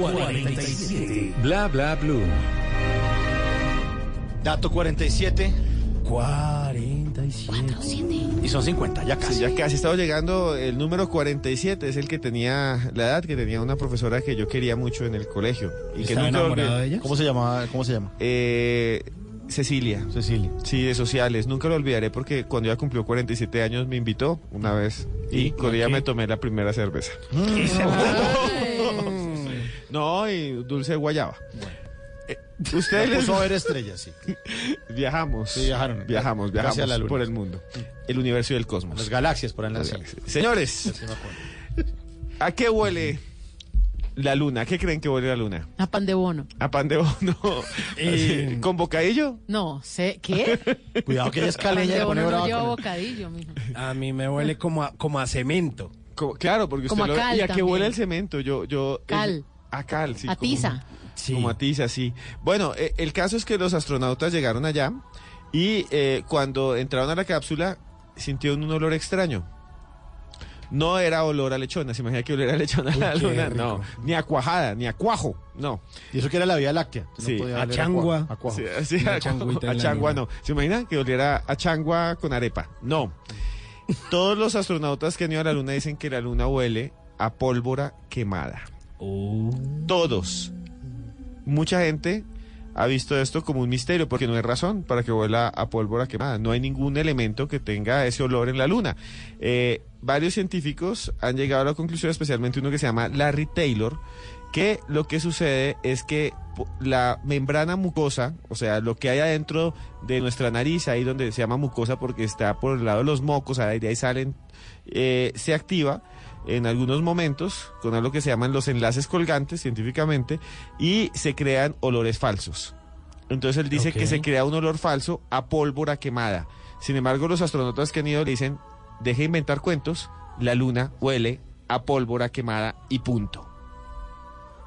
47. Bla bla blue. Dato 47. 47. Y son 50, ya casi. Sí, ya casi estaba llegando el número 47, es el que tenía la edad que tenía una profesora que yo quería mucho en el colegio. Y que ¿Estaba nunca enamorado olvidé. de ella? ¿Cómo se llama? ¿Cómo se llama? Eh, Cecilia. Cecilia. Sí, de sociales. Nunca lo olvidaré porque cuando ella cumplió 47 años me invitó una vez y ¿Y con ella qué? me tomé la primera cerveza. *laughs* No, y dulce de guayaba. Eh, Ustedes les puso a ver *laughs* estrellas, sí. viajamos. Sí, viajaron. Viajamos, viajamos a la luna. por el mundo. El universo y el cosmos. Las galaxias por ahí. Señores. ¿a qué huele la luna? ¿A qué creen que huele la luna? A pan de bono. ¿A pan de bono? *laughs* Eh, *laughs* ¿Con bocadillo? No, sé. ¿Qué? Cuidado que ella es caleña y pone no lleva con bocadillo, mijo. A mí me huele como a, como a cemento. Claro, porque usted Como a lo cal ¿Y a qué huele el cemento? Yo, yo... Cal. a cal, sí. A como- tiza. Sí. Como a tiza, sí. Bueno, eh, el caso es que los astronautas llegaron allá y eh, cuando entraron a la cápsula sintieron un olor extraño. No era olor a lechona, se imagina que olor a lechona a la luna, rico. no. Ni a cuajada, ni a cuajo, no. Y eso que era la Vía Láctea. No Sí, podía a changua. cua- a cuajo. Sí, a, a changua no. ¿Se imagina que oliera a changua con arepa? No. Todos los astronautas que han ido a la luna dicen que la luna huele a pólvora quemada. Todos. Mucha gente ha visto esto como un misterio porque no hay razón para que huela a pólvora quemada. No hay ningún elemento que tenga ese olor en la luna. Eh, varios científicos han llegado a la conclusión, especialmente uno que se llama Larry Taylor, que lo que sucede es que la membrana mucosa, o sea, lo que hay adentro de nuestra nariz, ahí donde se llama mucosa porque está por el lado de los mocos, ahí de ahí salen, eh, se activa en algunos momentos con algo que se llaman los enlaces colgantes científicamente y se crean olores falsos. Entonces él dice que se crea un olor falso a pólvora quemada. Sin embargo, los astronautas que han ido le dicen, deje de inventar cuentos, la luna huele a pólvora quemada y punto.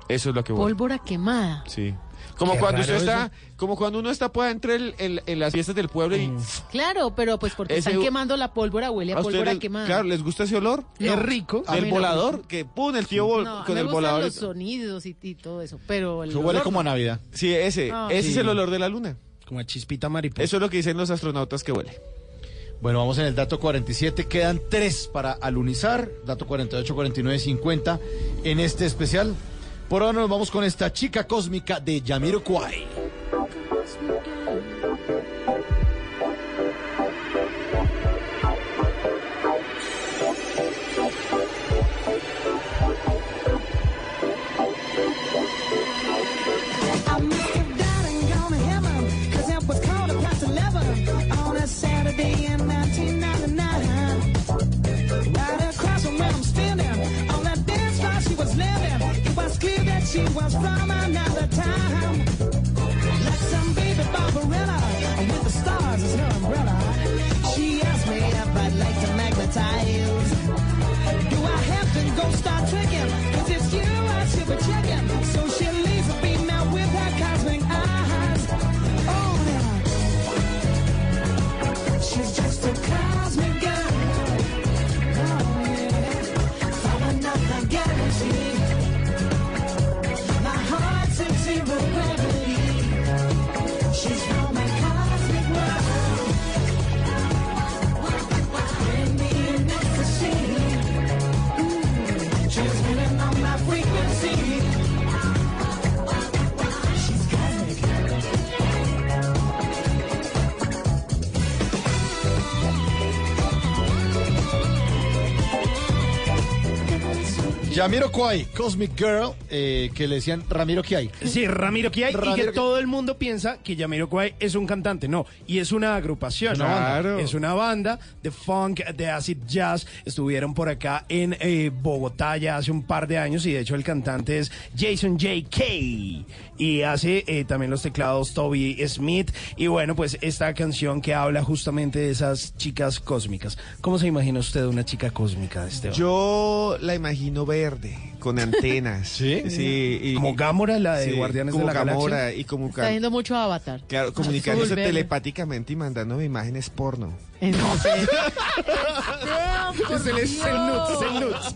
Eso es lo que huele. Pólvora quemada. Sí. Como Qué cuando usted está, como cuando uno está por entre el, el- en las fiestas del pueblo y Claro, pero pues porque Ese- están quemando la pólvora, huele a pólvora les- quemada. claro, les gusta ese olor. No. Es rico. No. volador, que pum, el tío vol- No, con me el volador. los sonidos y, y todo eso, pero el Eso huele olor como a. Navidad. Sí, ese, Ah. ese es el olor de la luna. Como a chispita mariposa. Eso es lo que dicen los astronautas que huele. Bueno, vamos en el dato 47. Quedan tres para alunizar. Dato 48, 49, 50 en este especial. Por ahora nos vamos con esta chica cósmica de Yamiro Kwai. Yamiro Kwai, Cosmic Girl, eh, que le decían Ramiro Kwai. Sí, Ramiro que hay y Ramiro que todo el mundo piensa que Jamiroquai es un cantante, no, y es una agrupación, Una banda. Claro. es una banda de funk, de acid jazz, estuvieron por acá en eh, Bogotá ya hace un par de años y de hecho el cantante es Jason J.K. y hace eh, también los teclados Toby Smith y bueno, pues esta canción que habla justamente de esas chicas cósmicas. ¿Cómo se imagina usted una chica cósmica, Esteban? Yo la imagino verde, con antenas. ¿Sí? Sí. y- Como Gamora, la de sí, Guardianes de como la Galaxia. Gamora y como Está mucho Avatar. Claro, comunicándose Azul, telepáticamente y mandándome imágenes porno. En *laughs* serio. Es el, es el nuts, es el nuts.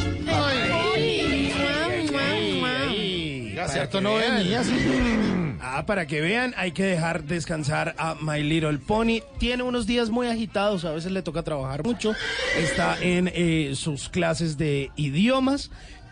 Cierto, no venía así. *clears throat* Ah, para que vean, hay que dejar descansar a My Little Pony. Tiene unos días muy agitados, a veces le toca trabajar mucho. Está en eh, sus clases de idiomas,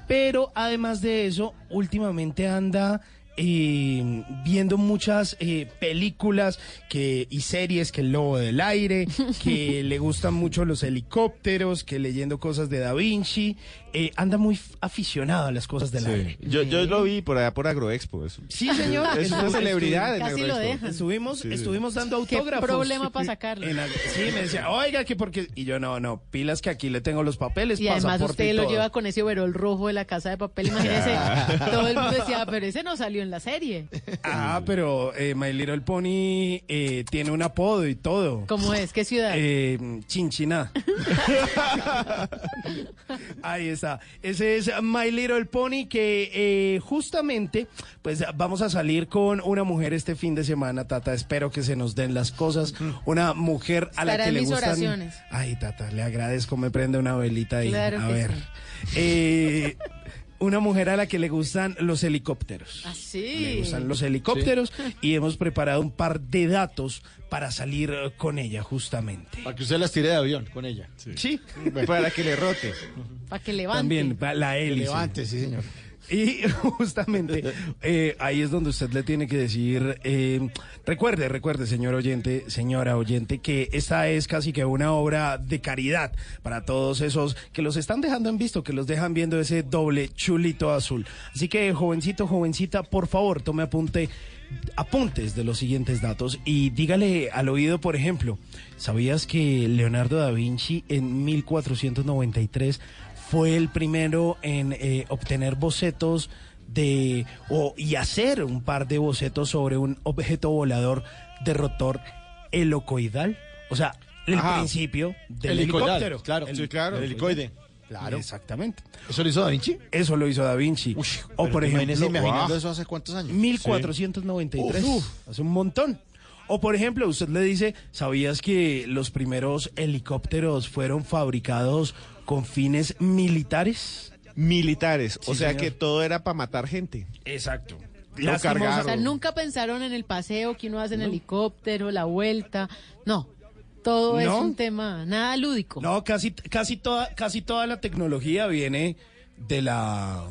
pero además de eso, últimamente anda eh, viendo muchas eh, películas que, y series que el lobo del aire, que *laughs* le gustan mucho los helicópteros, que leyendo cosas de Da Vinci. Eh, anda muy aficionado a las cosas del aire. Yo, yo lo vi por allá por Agroexpo. Eso. Sí, señor. *laughs* Es una Estuvo- celebridad en Casi lo dejan. Estuvimos, Sí, estuvimos dando Qué autógrafos. problema para sacarlo. La- sí, me decía, oiga, que porque... Y yo, no, no, pilas que aquí le tengo los papeles, Y además usted y lo lleva con ese overol rojo de la casa de papel, imagínese. *laughs* todo el mundo decía, pero ese no salió en la serie. Ah, pero eh, My Little Pony eh, tiene un apodo y todo. ¿Cómo es? ¿Qué ciudad? Eh, Chinchiná. *laughs* Ahí está. Ese es My Little Pony que eh, justamente, pues vamos a salir con una mujer este fin de semana, Tata. Espero que se nos den las cosas. Una mujer a la Estará que le mis gustan. oraciones. Ay, Tata, le agradezco. Me prende una velita ahí. Claro a que ver. sí. Eh, *laughs* una mujer a la que le gustan los helicópteros. Le Así. gustan los helicópteros y hemos preparado un par de datos para salir eh, con ella justamente. Para que usted las tire de avión con ella. Sí, Para que le rote. Para que levante. también la Que hélice. levante, sí, señor. Y *laughs* justamente eh, ahí es donde usted le tiene que decir, eh, recuerde, recuerde, señor oyente, señora oyente, que esta es casi que una obra de caridad para todos esos que los están dejando en visto, que los dejan viendo ese doble chulito azul. Así que, jovencito, jovencita, por favor, tome apunte. Apuntes de los siguientes datos y dígale al oído, por ejemplo, ¿sabías que Leonardo da Vinci en 1493 fue el primero en eh, obtener bocetos de o y hacer un par de bocetos sobre un objeto volador de rotor helicoidal, o sea, el Ajá. principio del Helicoidal, helicóptero. claro. El- Sí, claro. el Helicoide. Claro. Exactamente. ¿Eso lo hizo Da Vinci? Eso lo hizo Da Vinci. o por ejemplo, imaginando eso hace cuántos años. 1493. Hace un montón. O por ejemplo, usted le dice, ¿sabías que los primeros helicópteros fueron fabricados con fines militares? Militares. o sea señor. que todo era para matar gente. Exacto. Lo O sea, cargaron. nunca pensaron en el paseo que uno hace en helicóptero, la vuelta. No. Todo es un tema, nada lúdico. No, casi, casi, toda, casi toda la tecnología viene de la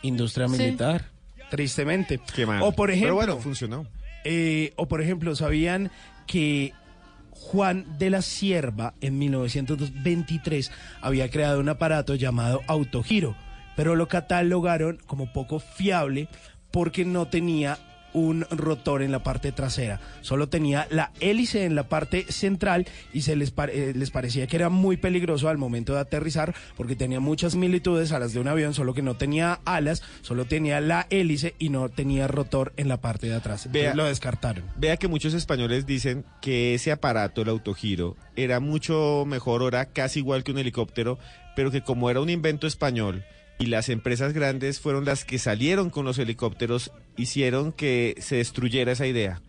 industria Sí. militar, tristemente. Qué mal. O por ejemplo, Pero bueno, funcionó. Eh, o por ejemplo, ¿sabían que Juan de la Sierva en 1923 había creado un aparato llamado autogiro, pero lo catalogaron como poco fiable porque no tenía un rotor en la parte trasera, solo tenía la hélice en la parte central y se les, pare- eh, les parecía que era muy peligroso al momento de aterrizar porque tenía muchas similitudes a las de un avión, solo que no tenía alas, solo tenía la hélice y no tenía rotor en la parte de atrás. Vea. lo descartaron. Vea que muchos españoles dicen que ese aparato, el autogiro, era mucho mejor, era casi igual que un helicóptero, pero que como era un invento español y las empresas grandes fueron las que salieron con los helicópteros, hicieron que se destruyera esa idea.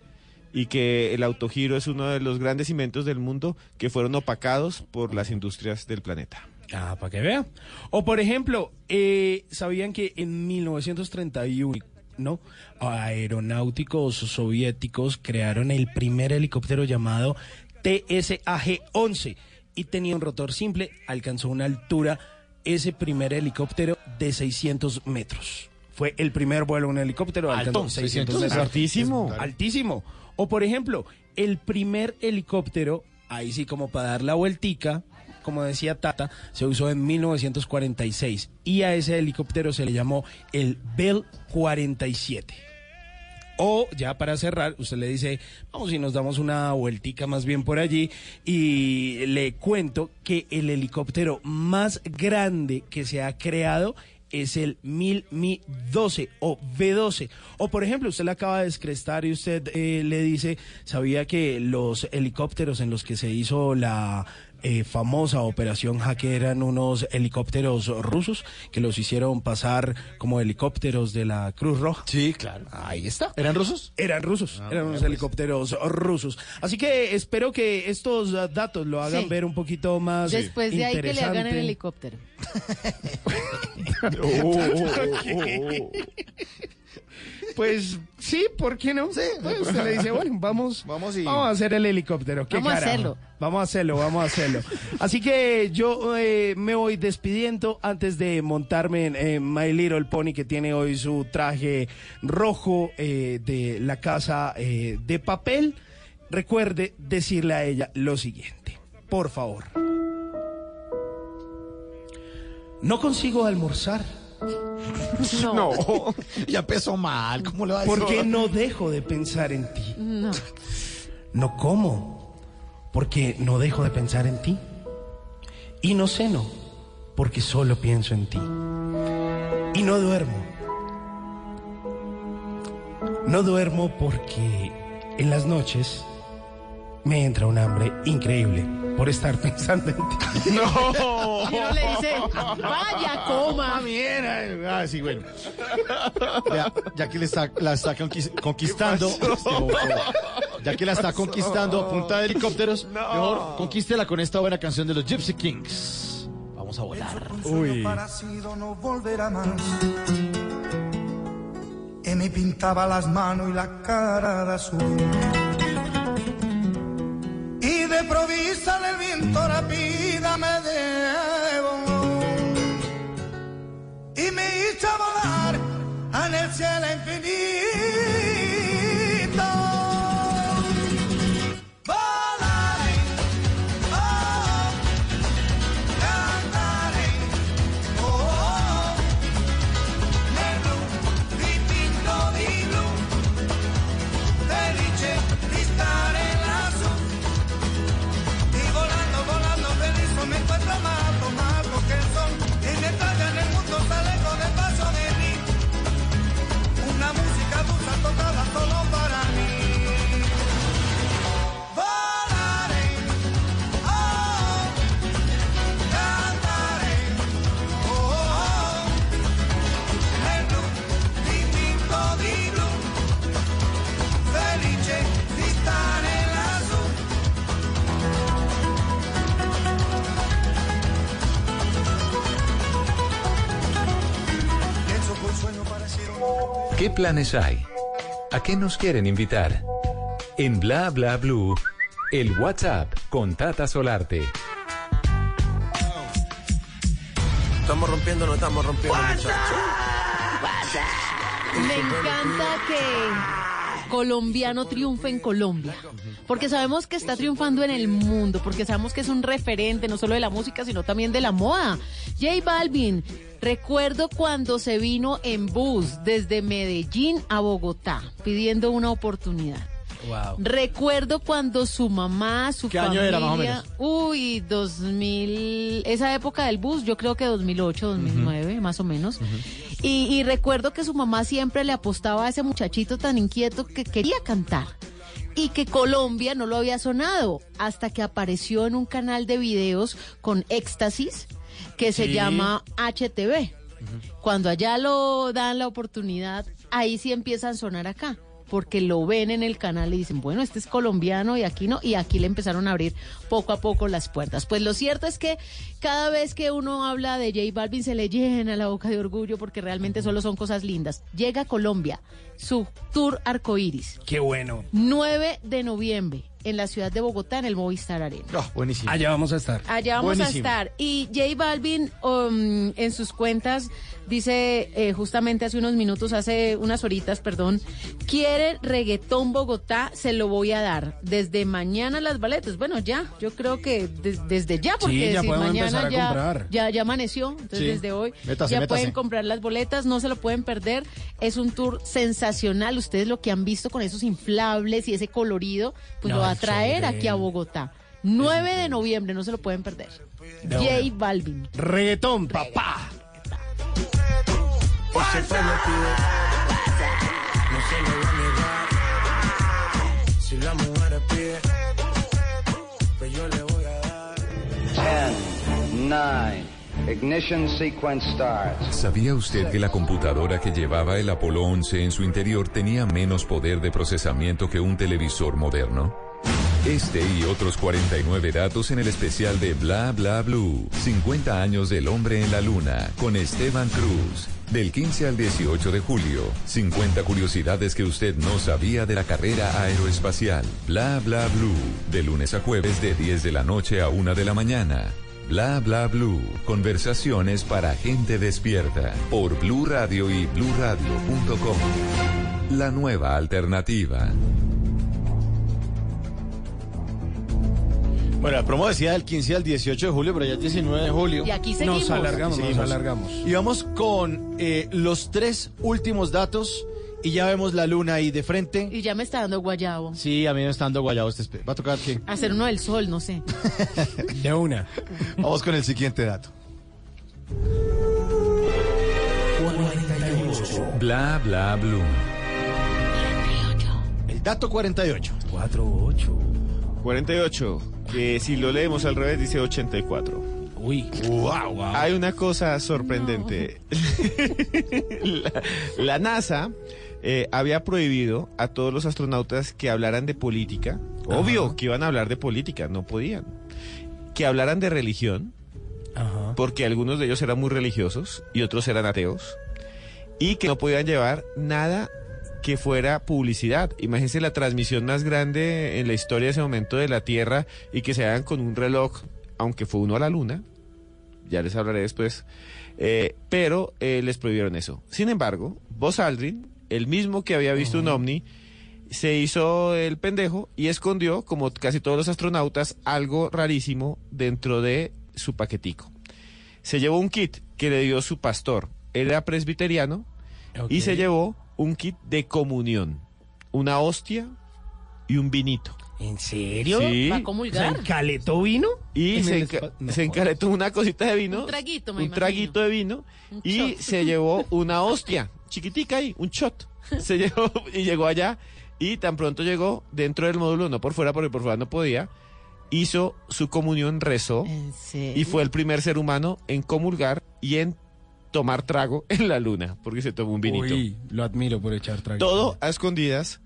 Y que el autogiro es uno de los grandes inventos del mundo que fueron opacados por las industrias del planeta. Ah, para que vea. O por ejemplo, eh, ¿sabían que en 1931, no, aeronáuticos soviéticos crearon el primer helicóptero llamado TSAG-11 y tenía un rotor simple, alcanzó una altura ese primer helicóptero de 600 metros. Fue el primer vuelo en un helicóptero, Alto, alcanzó 600 600 metros. altísimo. Altísimo. O por ejemplo, el primer helicóptero, ahí sí como para dar la vueltica, como decía Tata, se usó en 1946 y a ese helicóptero se le llamó el Bell 47. O ya para cerrar, usted le dice, vamos y nos damos una vueltica más bien por allí y le cuento que el helicóptero más grande que se ha creado es el 1000 Mi 12 o V12. O por ejemplo, usted le acaba de descrestar y usted eh, le dice, ¿sabía que los helicópteros en los que se hizo la eh, famosa operación hacker eran unos helicópteros rusos que los hicieron pasar como helicópteros de la Cruz Roja? Sí, claro. Ahí está. ¿Eran rusos? Eran rusos, Ah, eran unos pues. helicópteros rusos. Así que espero que estos uh, datos lo hagan Sí. ver un poquito más Después de ahí que le hagan el helicóptero. *laughs* *laughs* Pues sí, ¿por qué no? Pues usted le dice, bueno, vamos, Vamos y- a hacer el helicóptero. ¿Qué Vamos a hacerlo. Vamos a hacerlo, vamos a hacerlo. *laughs* Así que yo eh, me voy despidiendo antes de montarme en, en My Little Pony, que tiene hoy su traje rojo eh, de la casa eh, de papel. Recuerde decirle a ella lo siguiente, por favor. No consigo almorzar. No. *laughs* Ya empezó mal. ¿Cómo le va a decir? Porque no dejo de pensar en ti. No. No como, porque no dejo de pensar en ti. Y no ceno, porque solo pienso en ti. Y no duermo, No duermo porque en las noches me entra un hambre increíble por estar *laughs* pensando en ti. No. Y uno le dice, vaya, coma. Mira, ah, sí, bueno. Ya, ya que le está, la está conquis- conquistando, este bobo, ya que la está conquistando a punta de helicópteros, mejor conquístela con esta buena canción de los Gypsy Kings. Vamos a volar. Uy. No volverá más. Me pintaba las manos y la cara de azul. Y de provisa el viento rápida me debo. Y me hizo volar en el cielo infinito. Planes hay? ¿A qué nos quieren invitar? En Bla Bla Blue, el WhatsApp con Tata Solarte. Estamos rompiendo, no estamos rompiendo, muchachos. Me encanta que colombiano triunfe en Colombia, porque sabemos que está triunfando en el mundo, porque sabemos que es un referente no solo de la música, sino también de la moda. J Balvin, recuerdo cuando se vino en bus desde Medellín a Bogotá pidiendo una oportunidad. Wow. Recuerdo cuando su mamá, su ¿Qué año familia, era, más o menos? uy, 2000, esa época del bus, yo creo que 2008, 2009, más o menos. Y, y recuerdo que su mamá siempre le apostaba a ese muchachito tan inquieto que quería cantar y que Colombia no lo había sonado hasta que apareció en un canal de videos con éxtasis que se llama HTV. Cuando allá lo dan la oportunidad, ahí sí empiezan a sonar acá. Porque lo ven en el canal y dicen, bueno, este es colombiano y aquí no, y aquí le empezaron a abrir poco a poco las puertas. Pues lo cierto es que cada vez que uno habla de J Balvin se le llena la boca de orgullo porque realmente solo son cosas lindas. Llega a Colombia, su tour arcoíris. Qué bueno. 9 de noviembre en la ciudad de Bogotá, en el Movistar Arena. buenísimo. Allá vamos a estar. Allá vamos Buenísimo. a estar. Y J Balvin um, en sus cuentas dice eh, justamente hace unos minutos, hace unas horitas, perdón, quiere reggaetón Bogotá, se lo voy a dar. Desde mañana las baletas. Bueno, ya, yo creo que des- desde ya, porque Sí, ya si podemos mañana empezar a ya, comprar. ya, ya amaneció, entonces Sí. desde hoy Métase, ya métase. pueden comprar las boletas, no se lo pueden perder. Es un tour sensacional. Ustedes lo que han visto con esos inflables y ese colorido, pues No, lo va a traer aquí a Bogotá. 9 de noviembre, no se lo pueden perder. De J una. Balvin. Reggaetón, papá. Ese pueblo pide. No se lo voy a negar. Si la mujer pide, pues yo le voy a dar. 10, 9, ignition sequence starts. ¿Sabía usted que la computadora que llevaba el Apolo 11 en su interior tenía menos poder de procesamiento que un televisor moderno? Este y otros 49 datos en el especial de Bla Bla Blue. 50 años del hombre en la luna con Esteban Cruz. Del 15 al 18 de julio. 50 curiosidades que usted no sabía de la carrera aeroespacial. Bla Bla Blue. De lunes a jueves de 10 de la noche a 1 de la mañana. Bla Bla Blue. Conversaciones para gente despierta. Por Blue Radio y bluradio.com. La nueva alternativa. Bueno, la promo decía del 15 al 18 de julio, pero ya es 19 de julio. Y aquí seguimos. Nos alargamos, nos Seguimos. alargamos. Y vamos con eh, los tres últimos datos y ya vemos la luna ahí de frente. Y ya me está dando guayabo. Sí, a mí me está dando guayabo este Va a tocar que Hacer uno del sol, no sé. *laughs* De una. Vamos con el siguiente dato. Bla Bla Blue. Dato 48. 48. 48, que si lo leemos al revés dice 84. Uy. Wow, wow. Hay una cosa sorprendente. *laughs* la, la NASA eh, había prohibido a todos los astronautas que hablaran de política. Obvio que iban a hablar de política, no podían. Que hablaran de religión, porque algunos de ellos eran muy religiosos y otros eran ateos. Y que no podían llevar nada que fuera publicidad. Imagínense la transmisión más grande en la historia de ese momento de la Tierra y que se hagan con un reloj, aunque fue uno a la Luna, ya les hablaré después, eh, pero eh, les prohibieron eso. Sin embargo, Buzz Aldrin, el mismo que había visto un ovni, se hizo el pendejo y escondió, como casi todos los astronautas, algo rarísimo dentro de su paquetico. Se llevó un kit que le dio su pastor. Él era presbiteriano y se llevó un kit de comunión, una hostia y un vinito. ¿En serio? Sí. ¿Va a comulgar? ¿Se encaletó vino? Y se, enca- espa- no se encaretó una cosita de vino. Un traguito, me Un imagino. traguito de vino. Un Y shot. se llevó una hostia, chiquitica ahí, un shot. Se *laughs* llevó y llegó allá. Y tan pronto llegó dentro del módulo, no por fuera, porque por fuera no podía. Hizo su comunión, rezó. ¿En serio? Y fue el primer ser humano en comulgar y en tomar trago *laughs* en la luna, porque se tomó un vinito. Uy, lo admiro por echar trago. Todo a escondidas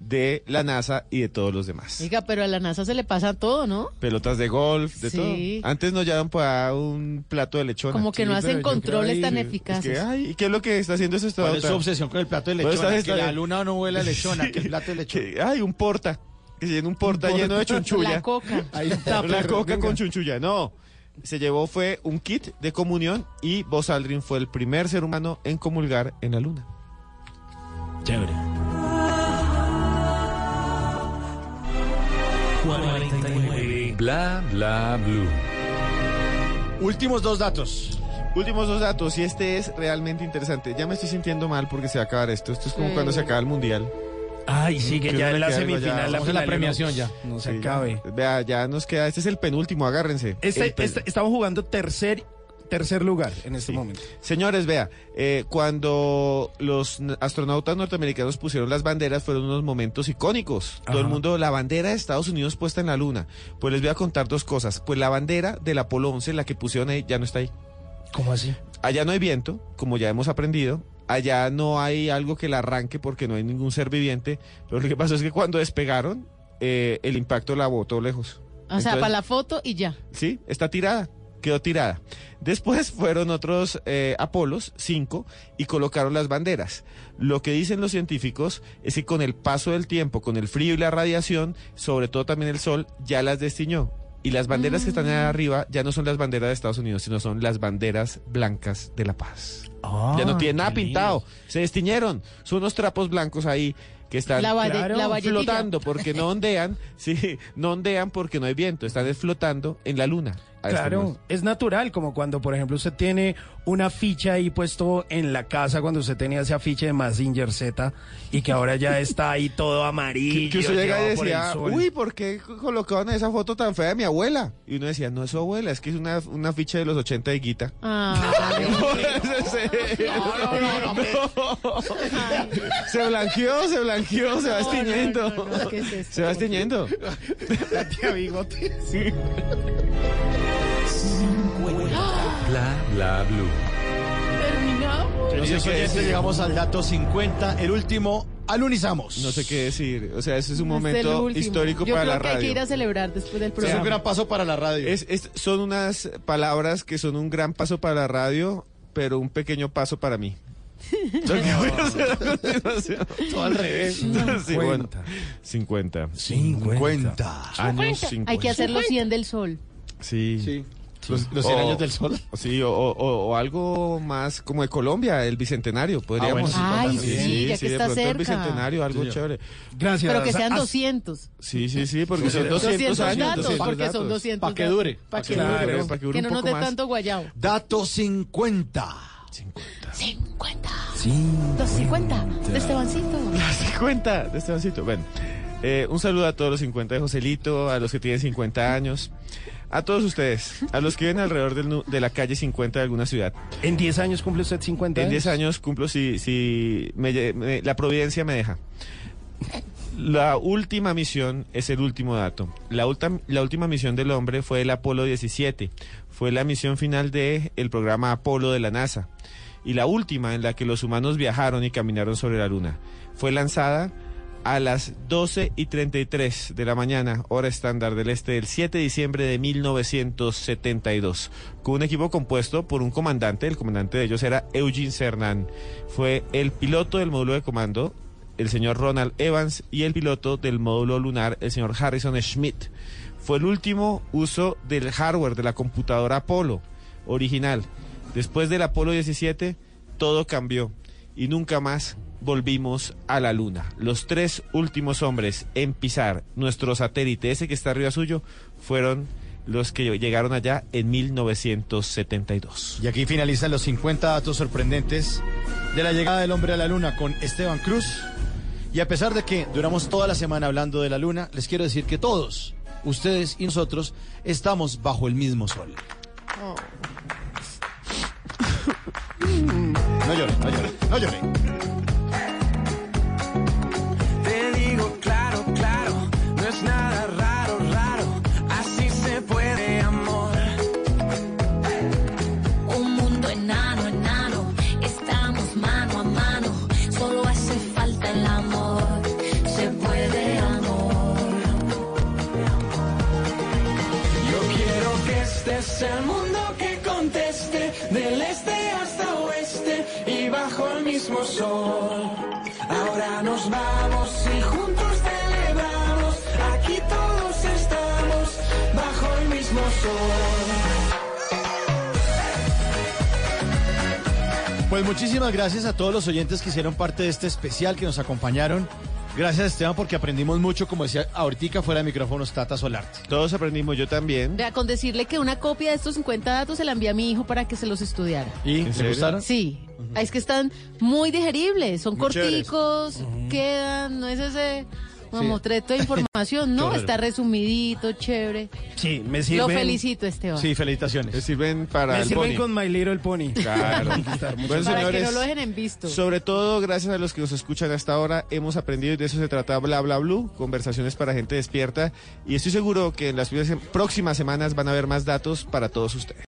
de la NASA y de todos los demás. Oiga, pero a la NASA se le pasa todo, ¿no? Pelotas de golf, de Sí. todo. Antes nos llevan para un plato de lechona. Como que no hacen controles tan eficaces. Es que, ay, ¿y qué es lo que está haciendo ese ¿Cuál es su obsesión con el plato de Pues lechona? está- Que está- la luna no huele a lechona, Sí. que el *laughs* plato de lechona. Que, ay, un porta. Que se llena un porta lleno de *laughs* chunchulla. La coca. Ahí está, La coca con chunchulla. No. Se llevó fue un kit de comunión y Buzz Aldrin fue el primer ser humano en comulgar en la luna. Chévere. 49. Bla bla blue. Últimos dos datos. Últimos dos datos, y este es realmente interesante. Ya me estoy sintiendo mal porque se va a acabar esto. Esto es como Sí. cuando se acaba el mundial. Ay, sí, que ya en la semifinal, ya. la, Vamos a la premiación ya. No se Sí, acabe. ya. Vea, ya nos queda. Este es el penúltimo, agárrense. Este- El pen- este- estamos jugando tercer, tercer lugar en este momento. Señores, vea, eh, cuando los astronautas norteamericanos pusieron las banderas fueron unos momentos icónicos. Todo el mundo, la bandera de Estados Unidos puesta en la luna. Pues les voy a contar dos cosas. Pues la bandera del Apolo 11, la que pusieron ahí, ya no está ahí. ¿Cómo así? Allá no hay viento, como ya hemos aprendido. Allá no hay algo que la arranque porque no hay ningún ser viviente. Pero lo que pasó es que cuando despegaron, eh, el impacto la botó lejos. O sea, para la foto y ya. Sí, está tirada, quedó tirada. Después *laughs* fueron otros eh, Apolos, cinco, y colocaron las banderas. Lo que dicen los científicos es que con el paso del tiempo, con el frío y la radiación, sobre todo también el sol, ya las destiñó. Y las banderas que están Mm. ahí arriba ya no son las banderas de Estados Unidos, sino son las banderas blancas de la paz. Ya no nada Ah, qué pintado, se destiñeron. Son unos trapos blancos ahí que están La valle- Claro, la valletilla. flotando porque no ondean, *laughs* sí, no ondean porque no hay viento, están flotando en la luna. A este Claro, es natural, como cuando, por ejemplo, usted tiene una ficha ahí puesto en la casa cuando usted tenía ese afiche de Mazinger Z y que ahora ya está ahí todo amarillo. Que, usted llega y por decía, uy, ¿por qué colocaron esa foto tan fea de mi abuela? Y uno decía, no es su abuela, es que es una, una ficha de los 80 de Guita. Ah, se blanqueó, se blanqueó, se va No, no, destiñendo. no, no, ¿qué es esto? Se va destiñendo. La tía Bigote. Sí. Bla bla blue. terminamos. No sé qué decir. llegamos al dato 50, el último, alunizamos. No sé qué decir. O sea, ese es un Este momento histórico Yo para creo la que hay que radio. ir a celebrar después del Es un programa. gran paso para la radio. Es- es- son unas palabras que son un gran paso para la radio, pero un pequeño paso para mí. *laughs* Que voy a hacer a continuación. Todo al revés. Sí, bueno. 50. 50. Años 50. Hay que hacer los 100 del sol. Sí. Sí. Los, los 100 O- años del sol. Sí, o, o- o algo más como de Colombia, el bicentenario, podríamos. Ah, bueno, sí, Ay, sí, ya que de está pronto el cerca. bicentenario, algo Sí, chévere. Gracias. Pero que sean Haz- 200. Sí, sí, sí, porque son 200, 200 años. datos, 200 porque son datos. 200. Pa' que dure. Para que, Claro, dure. pa' que dure Que no nos dé tanto guayao. Dato 50. 50. Sí. Los 50 de Estebancito. 50 de Estebancito. Bueno, eh, un saludo a todos los 50 de Joselito, a los que tienen 50 años, a todos ustedes, a los que viven alrededor del de la calle 50 de alguna ciudad. ¿En 10 años cumple usted 50 En años? 10 años cumplo si, si me la providencia me deja. La última misión es el último dato. La, la última misión del hombre fue el Apolo 17. Fue la misión final del el programa Apolo de la NASA. Y la última en la que los humanos viajaron y caminaron sobre la Luna. Fue lanzada a las 12 y 33 de la mañana, hora estándar del este, del 7 de diciembre de 1972, con un equipo compuesto por un comandante, el comandante de ellos era Eugene Cernan, fue el piloto del módulo de comando, el señor Ronald Evans, y el piloto del módulo lunar, el señor Harrison Schmidt. Fue el último uso del hardware de la computadora Apolo original. Después del Apolo 17, todo cambió y nunca más volvimos a la Luna. Los tres últimos hombres en pisar nuestro satélite, ese que está arriba suyo, fueron los que llegaron allá en 1972. Y aquí finalizan los 50 datos sorprendentes de la llegada del hombre a la luna con Esteban Cruz. Y a pesar de que duramos toda la semana hablando de la luna, les quiero decir que todos, ustedes y nosotros, estamos bajo el mismo sol. No llore, no llore, no llore. Ahora nos vamos y juntos celebramos, aquí todos estamos bajo el mismo sol. Pues muchísimas gracias a todos los oyentes que hicieron parte de este especial, que nos acompañaron. Gracias Esteban porque aprendimos mucho, como decía ahorita fuera de micrófonos Tata Solarte. Todos aprendimos, yo también. Vea, con decirle que una copia de estos 50 datos se la envié a mi hijo para que se los estudiara. ¿Y le gustaron? Sí, es que están muy digeribles, son Muy corticos, quedan, no es ese mamotreto de información, no, *laughs* Claro. está resumidito, chévere. Sí, me Lo sirven. felicito, Esteban. Sí, felicitaciones. Le sirven para Me el sirven pony. con My Little Pony. Claro. *laughs* Bueno, para que señores, no lo dejen en visto. Sobre todo, gracias a los que nos escuchan hasta ahora, hemos aprendido y de eso se trata Bla Bla Blue, conversaciones para gente despierta. Y estoy seguro que en las próximas semanas van a haber más datos para todos ustedes.